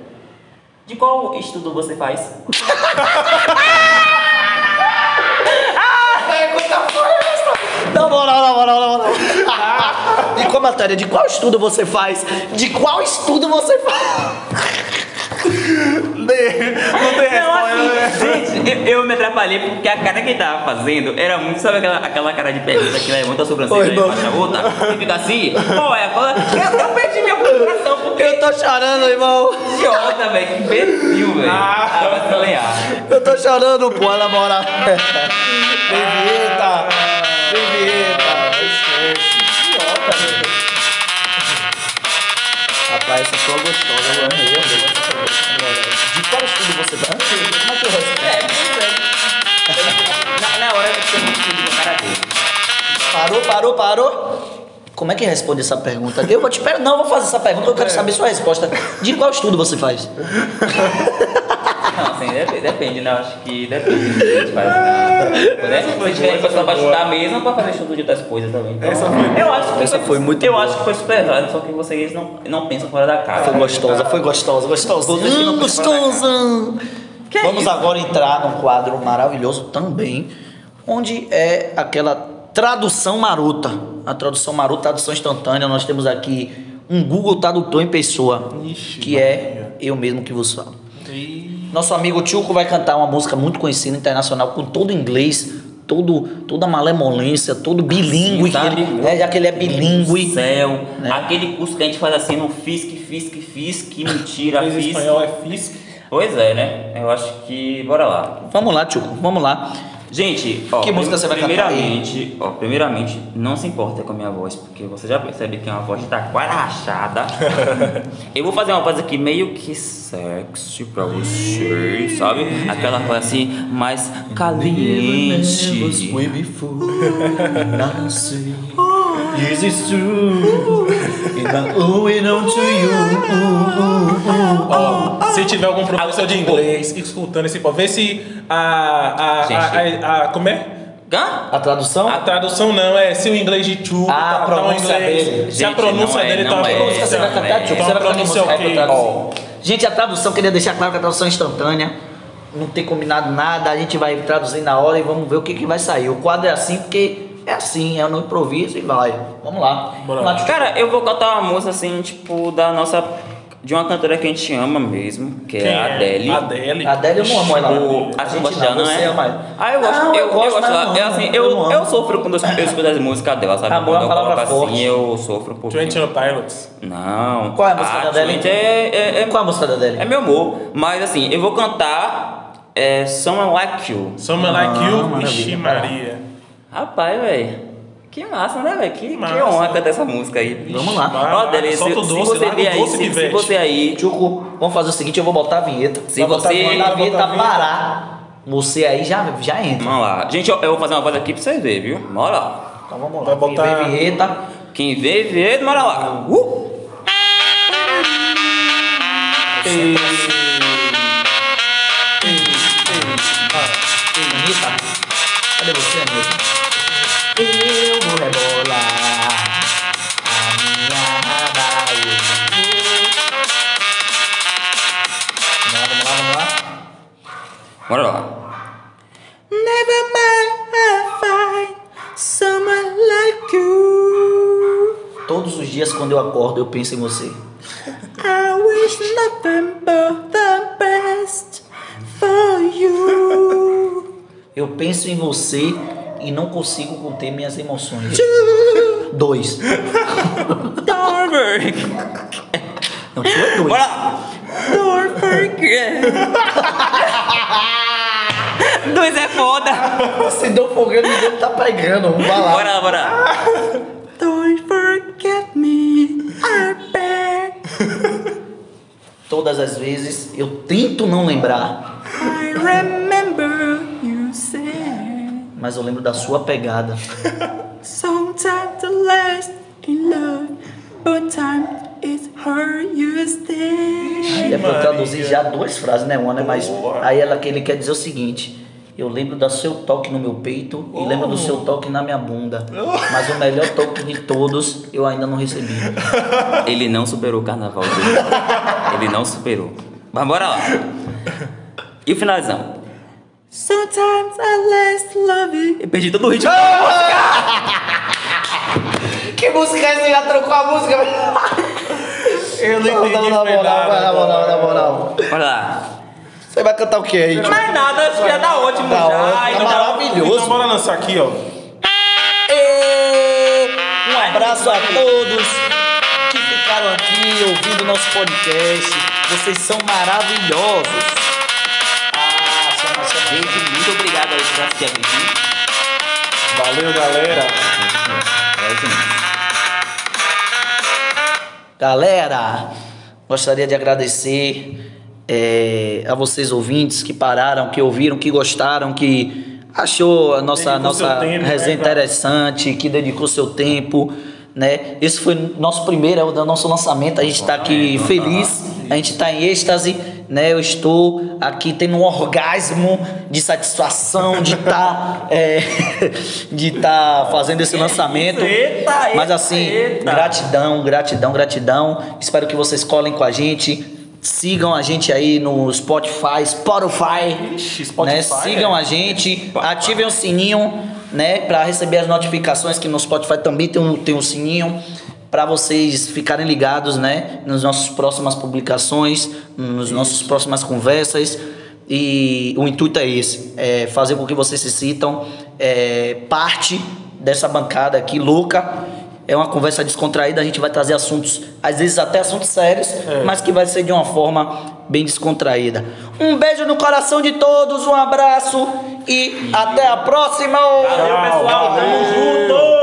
De qual estudo você faz? Na moral, na moral, na moral. E qual matéria? De qual estudo você faz? De qual estudo você faz? Não tem Não, resposta, né? assim, gente, eu, eu me atrapalhei porque a cara que ele tava fazendo era muito, sabe aquela, aquela cara de pergunta que levanta a sobrancelha e bate na outra e fica assim? Pô, é. Eu, eu perdi minha concentração porque. Eu tô chorando, irmão. Idiota, velho, que imbecil, velho. Ah. Ah, vai lenhar. Eu tô chorando, pô, na moral. Vem vinheta. Esquece. Idiota, meu. Rapaz, essa sua gostosa, eu amei, eu. Qual estudo você vai? Como é que eu respondo? É, é. Na, na hora eu muito feliz com a cara dele. Parou, parou, parou. Como é que responde essa pergunta? Eu vou te per... Não, eu vou fazer essa pergunta, eu quero saber sua resposta. De qual estudo você faz? Não, assim, depende, depende, né? Eu acho que depende do que a gente faz. Né? Se for diferente, pessoa pra estudar mesmo, pra fazer estudo de outras coisas também. Então, Essa foi- eu acho que essa foi muito Eu boa. acho que foi super válido, só que vocês não, não pensam fora da casa. Foi gostosa, foi gostosa, gostosa. Hum, gostosa. Que é Vamos isso? agora entrar num quadro maravilhoso também, onde é aquela tradução marota. A tradução marota, tradução instantânea. Nós temos aqui um Google Tradutor em pessoa, Ixi, que é eu mesmo que vos falo. Nosso amigo Tchuco vai cantar uma música muito conhecida internacional com todo inglês, todo, toda malemolência, todo bilíngue, Sim, sabe? ele- né, já que ele é bilíngue. Céu, né? aquele curso que a gente faz assim no FISC, FISC, FISC, mentira, FISC. espanhol é FISC. Pois é, né? Eu acho que. Bora lá. Vamos lá, Tchuco, vamos lá. Gente, ó, Que música você vai cantar primeiramente, ó, primeiramente, não se importa com a minha voz, porque você já percebe que é uma voz tá quase rachada. eu vou fazer uma voz aqui meio que sexy pra vocês, sabe? Aquela voz assim, mais caliente. This is true. I'm owing on to you. Ó, se tiver algum professor de inglês escutando esse pode vê se a, a, Gente. a, a, a- como é? Hã? A tradução? A tradução não é se o inglês de Chu Ah, a tá, tá um pronúncia inglês. dele. Se a pronúncia é, dele tá uma é. Música você vai cantar, é. Então Você a vai cantar pronúncia é pra ok. traduzir? Gente, a tradução, queria deixar claro que a tradução é instantânea. Não tem combinado nada, a gente vai traduzir na hora e vamos ver o que, que vai sair. O quadro é assim porque é assim, é no improviso e vai. Vamos lá. Cara, eu vou cantar uma música assim, tipo, da nossa. De uma cantora que a gente ama mesmo, que Quem é a Adele. Adele. A Adele eu não amo ela. O, a gente gosta dela, não é? Ah, eu gosto, Não, eu, eu gosto mas dela. não É assim, eu eu, eu, sofro quando eu escuto as músicas dela, sabe? Amor é quando uma eu palavra coloco forte. assim, eu sofro um pouquinho. Twenty Pilots. Não. Qual é a música da Adele? É, é, é, Qual a música da Adele? é meu amor. Mas assim, eu vou cantar é, Someone Like You. Someone Ah, Like You. maravilha, Ixi vai lá. Maria. Rapaz, velho. Que massa, né, velho? Que, que honra cantar essa música aí. Vamos lá. Vai, Ó, Adele, se, o se doce, você vier aí, doce, se, se você aí Tchuco, vamos fazer o seguinte, eu vou botar a vinheta. Se Vai você- vinheta, vinheta botar a vinheta. parar. Você aí já, já entra. Vamos lá. Gente, eu, eu vou fazer uma voz aqui pra vocês verem, viu? Bora lá. Então vamos lá. Vai botar- Quem vê vinheta. Quem vê, vê, bora lá. Uh! Anitta. Quando eu acordo eu penso em você. I wish nothing but the best for you. Eu penso em você e não consigo conter minhas emoções. Dois. Don't worry. Não, é dois. Bora lá. Don't forget. Dois é foda. Você deu folgando e ele tá pregando. Vamos lá. Bora lá, bora lá. Don't forget me, Todas as vezes eu tento não lembrar, I remember you said mas eu lembro da sua pegada. sometimes the last in love, but time is her you stay. É pra eu traduzir já duas frases, né? Uma, né? Mas aí ela, ele quer dizer o seguinte. Eu lembro do seu toque no meu peito e lembro do seu toque na minha bunda. Mas o melhor toque de todos eu ainda não recebi. Ele não superou o carnaval dele. Ele não superou. Mas bora lá. E o finalizão? Sometimes I last love you. Eu perdi todo o ritmo. Que música é essa? Já trocou a música? Eu não entendi na moral, na moral, na moral. Bora lá. Você vai cantar o que aí? tio? Mais nada, acho que já tá ótimo Tá já. ótimo, Então, tá maravilhoso. Então bora lançar aqui, ó. Um abraço a todos que ficaram aqui ouvindo nosso podcast. Vocês são maravilhosos. Ah. Gente, muito obrigado aí por assistir a vídeo. Valeu, galera. É isso mesmo. Galera, Gostaria de agradecer é, a vocês ouvintes que pararam, que ouviram, que gostaram, que achou a nossa, Dedicou nossa tempo, resenha né, interessante, que dedicou seu tempo. Né? Esse foi nosso primeiro, é o do nosso lançamento. A gente está aqui feliz, a gente está em êxtase. Né? Eu estou aqui tendo um orgasmo de satisfação de estar de estar fazendo esse lançamento. Eita, Mas eita, assim, eita. gratidão, gratidão, gratidão. Espero que vocês colhem com a gente. Sigam a gente aí no Spotify, Spotify. Ixi, Spotify, né? Sigam é. a gente, ativem o sininho, né, para receber as notificações que no Spotify também tem um, tem um sininho para vocês ficarem ligados, né, nas nossas próximas publicações, nos nossas próximas conversas. E o intuito é esse, é fazer com que vocês se sintam é, parte dessa bancada aqui louca. É uma conversa descontraída, a gente vai trazer assuntos, às vezes até assuntos sérios, mas que vai ser de uma forma bem descontraída. Um beijo no coração de todos, um abraço e até a próxima! Valeu, pessoal. Tamo junto.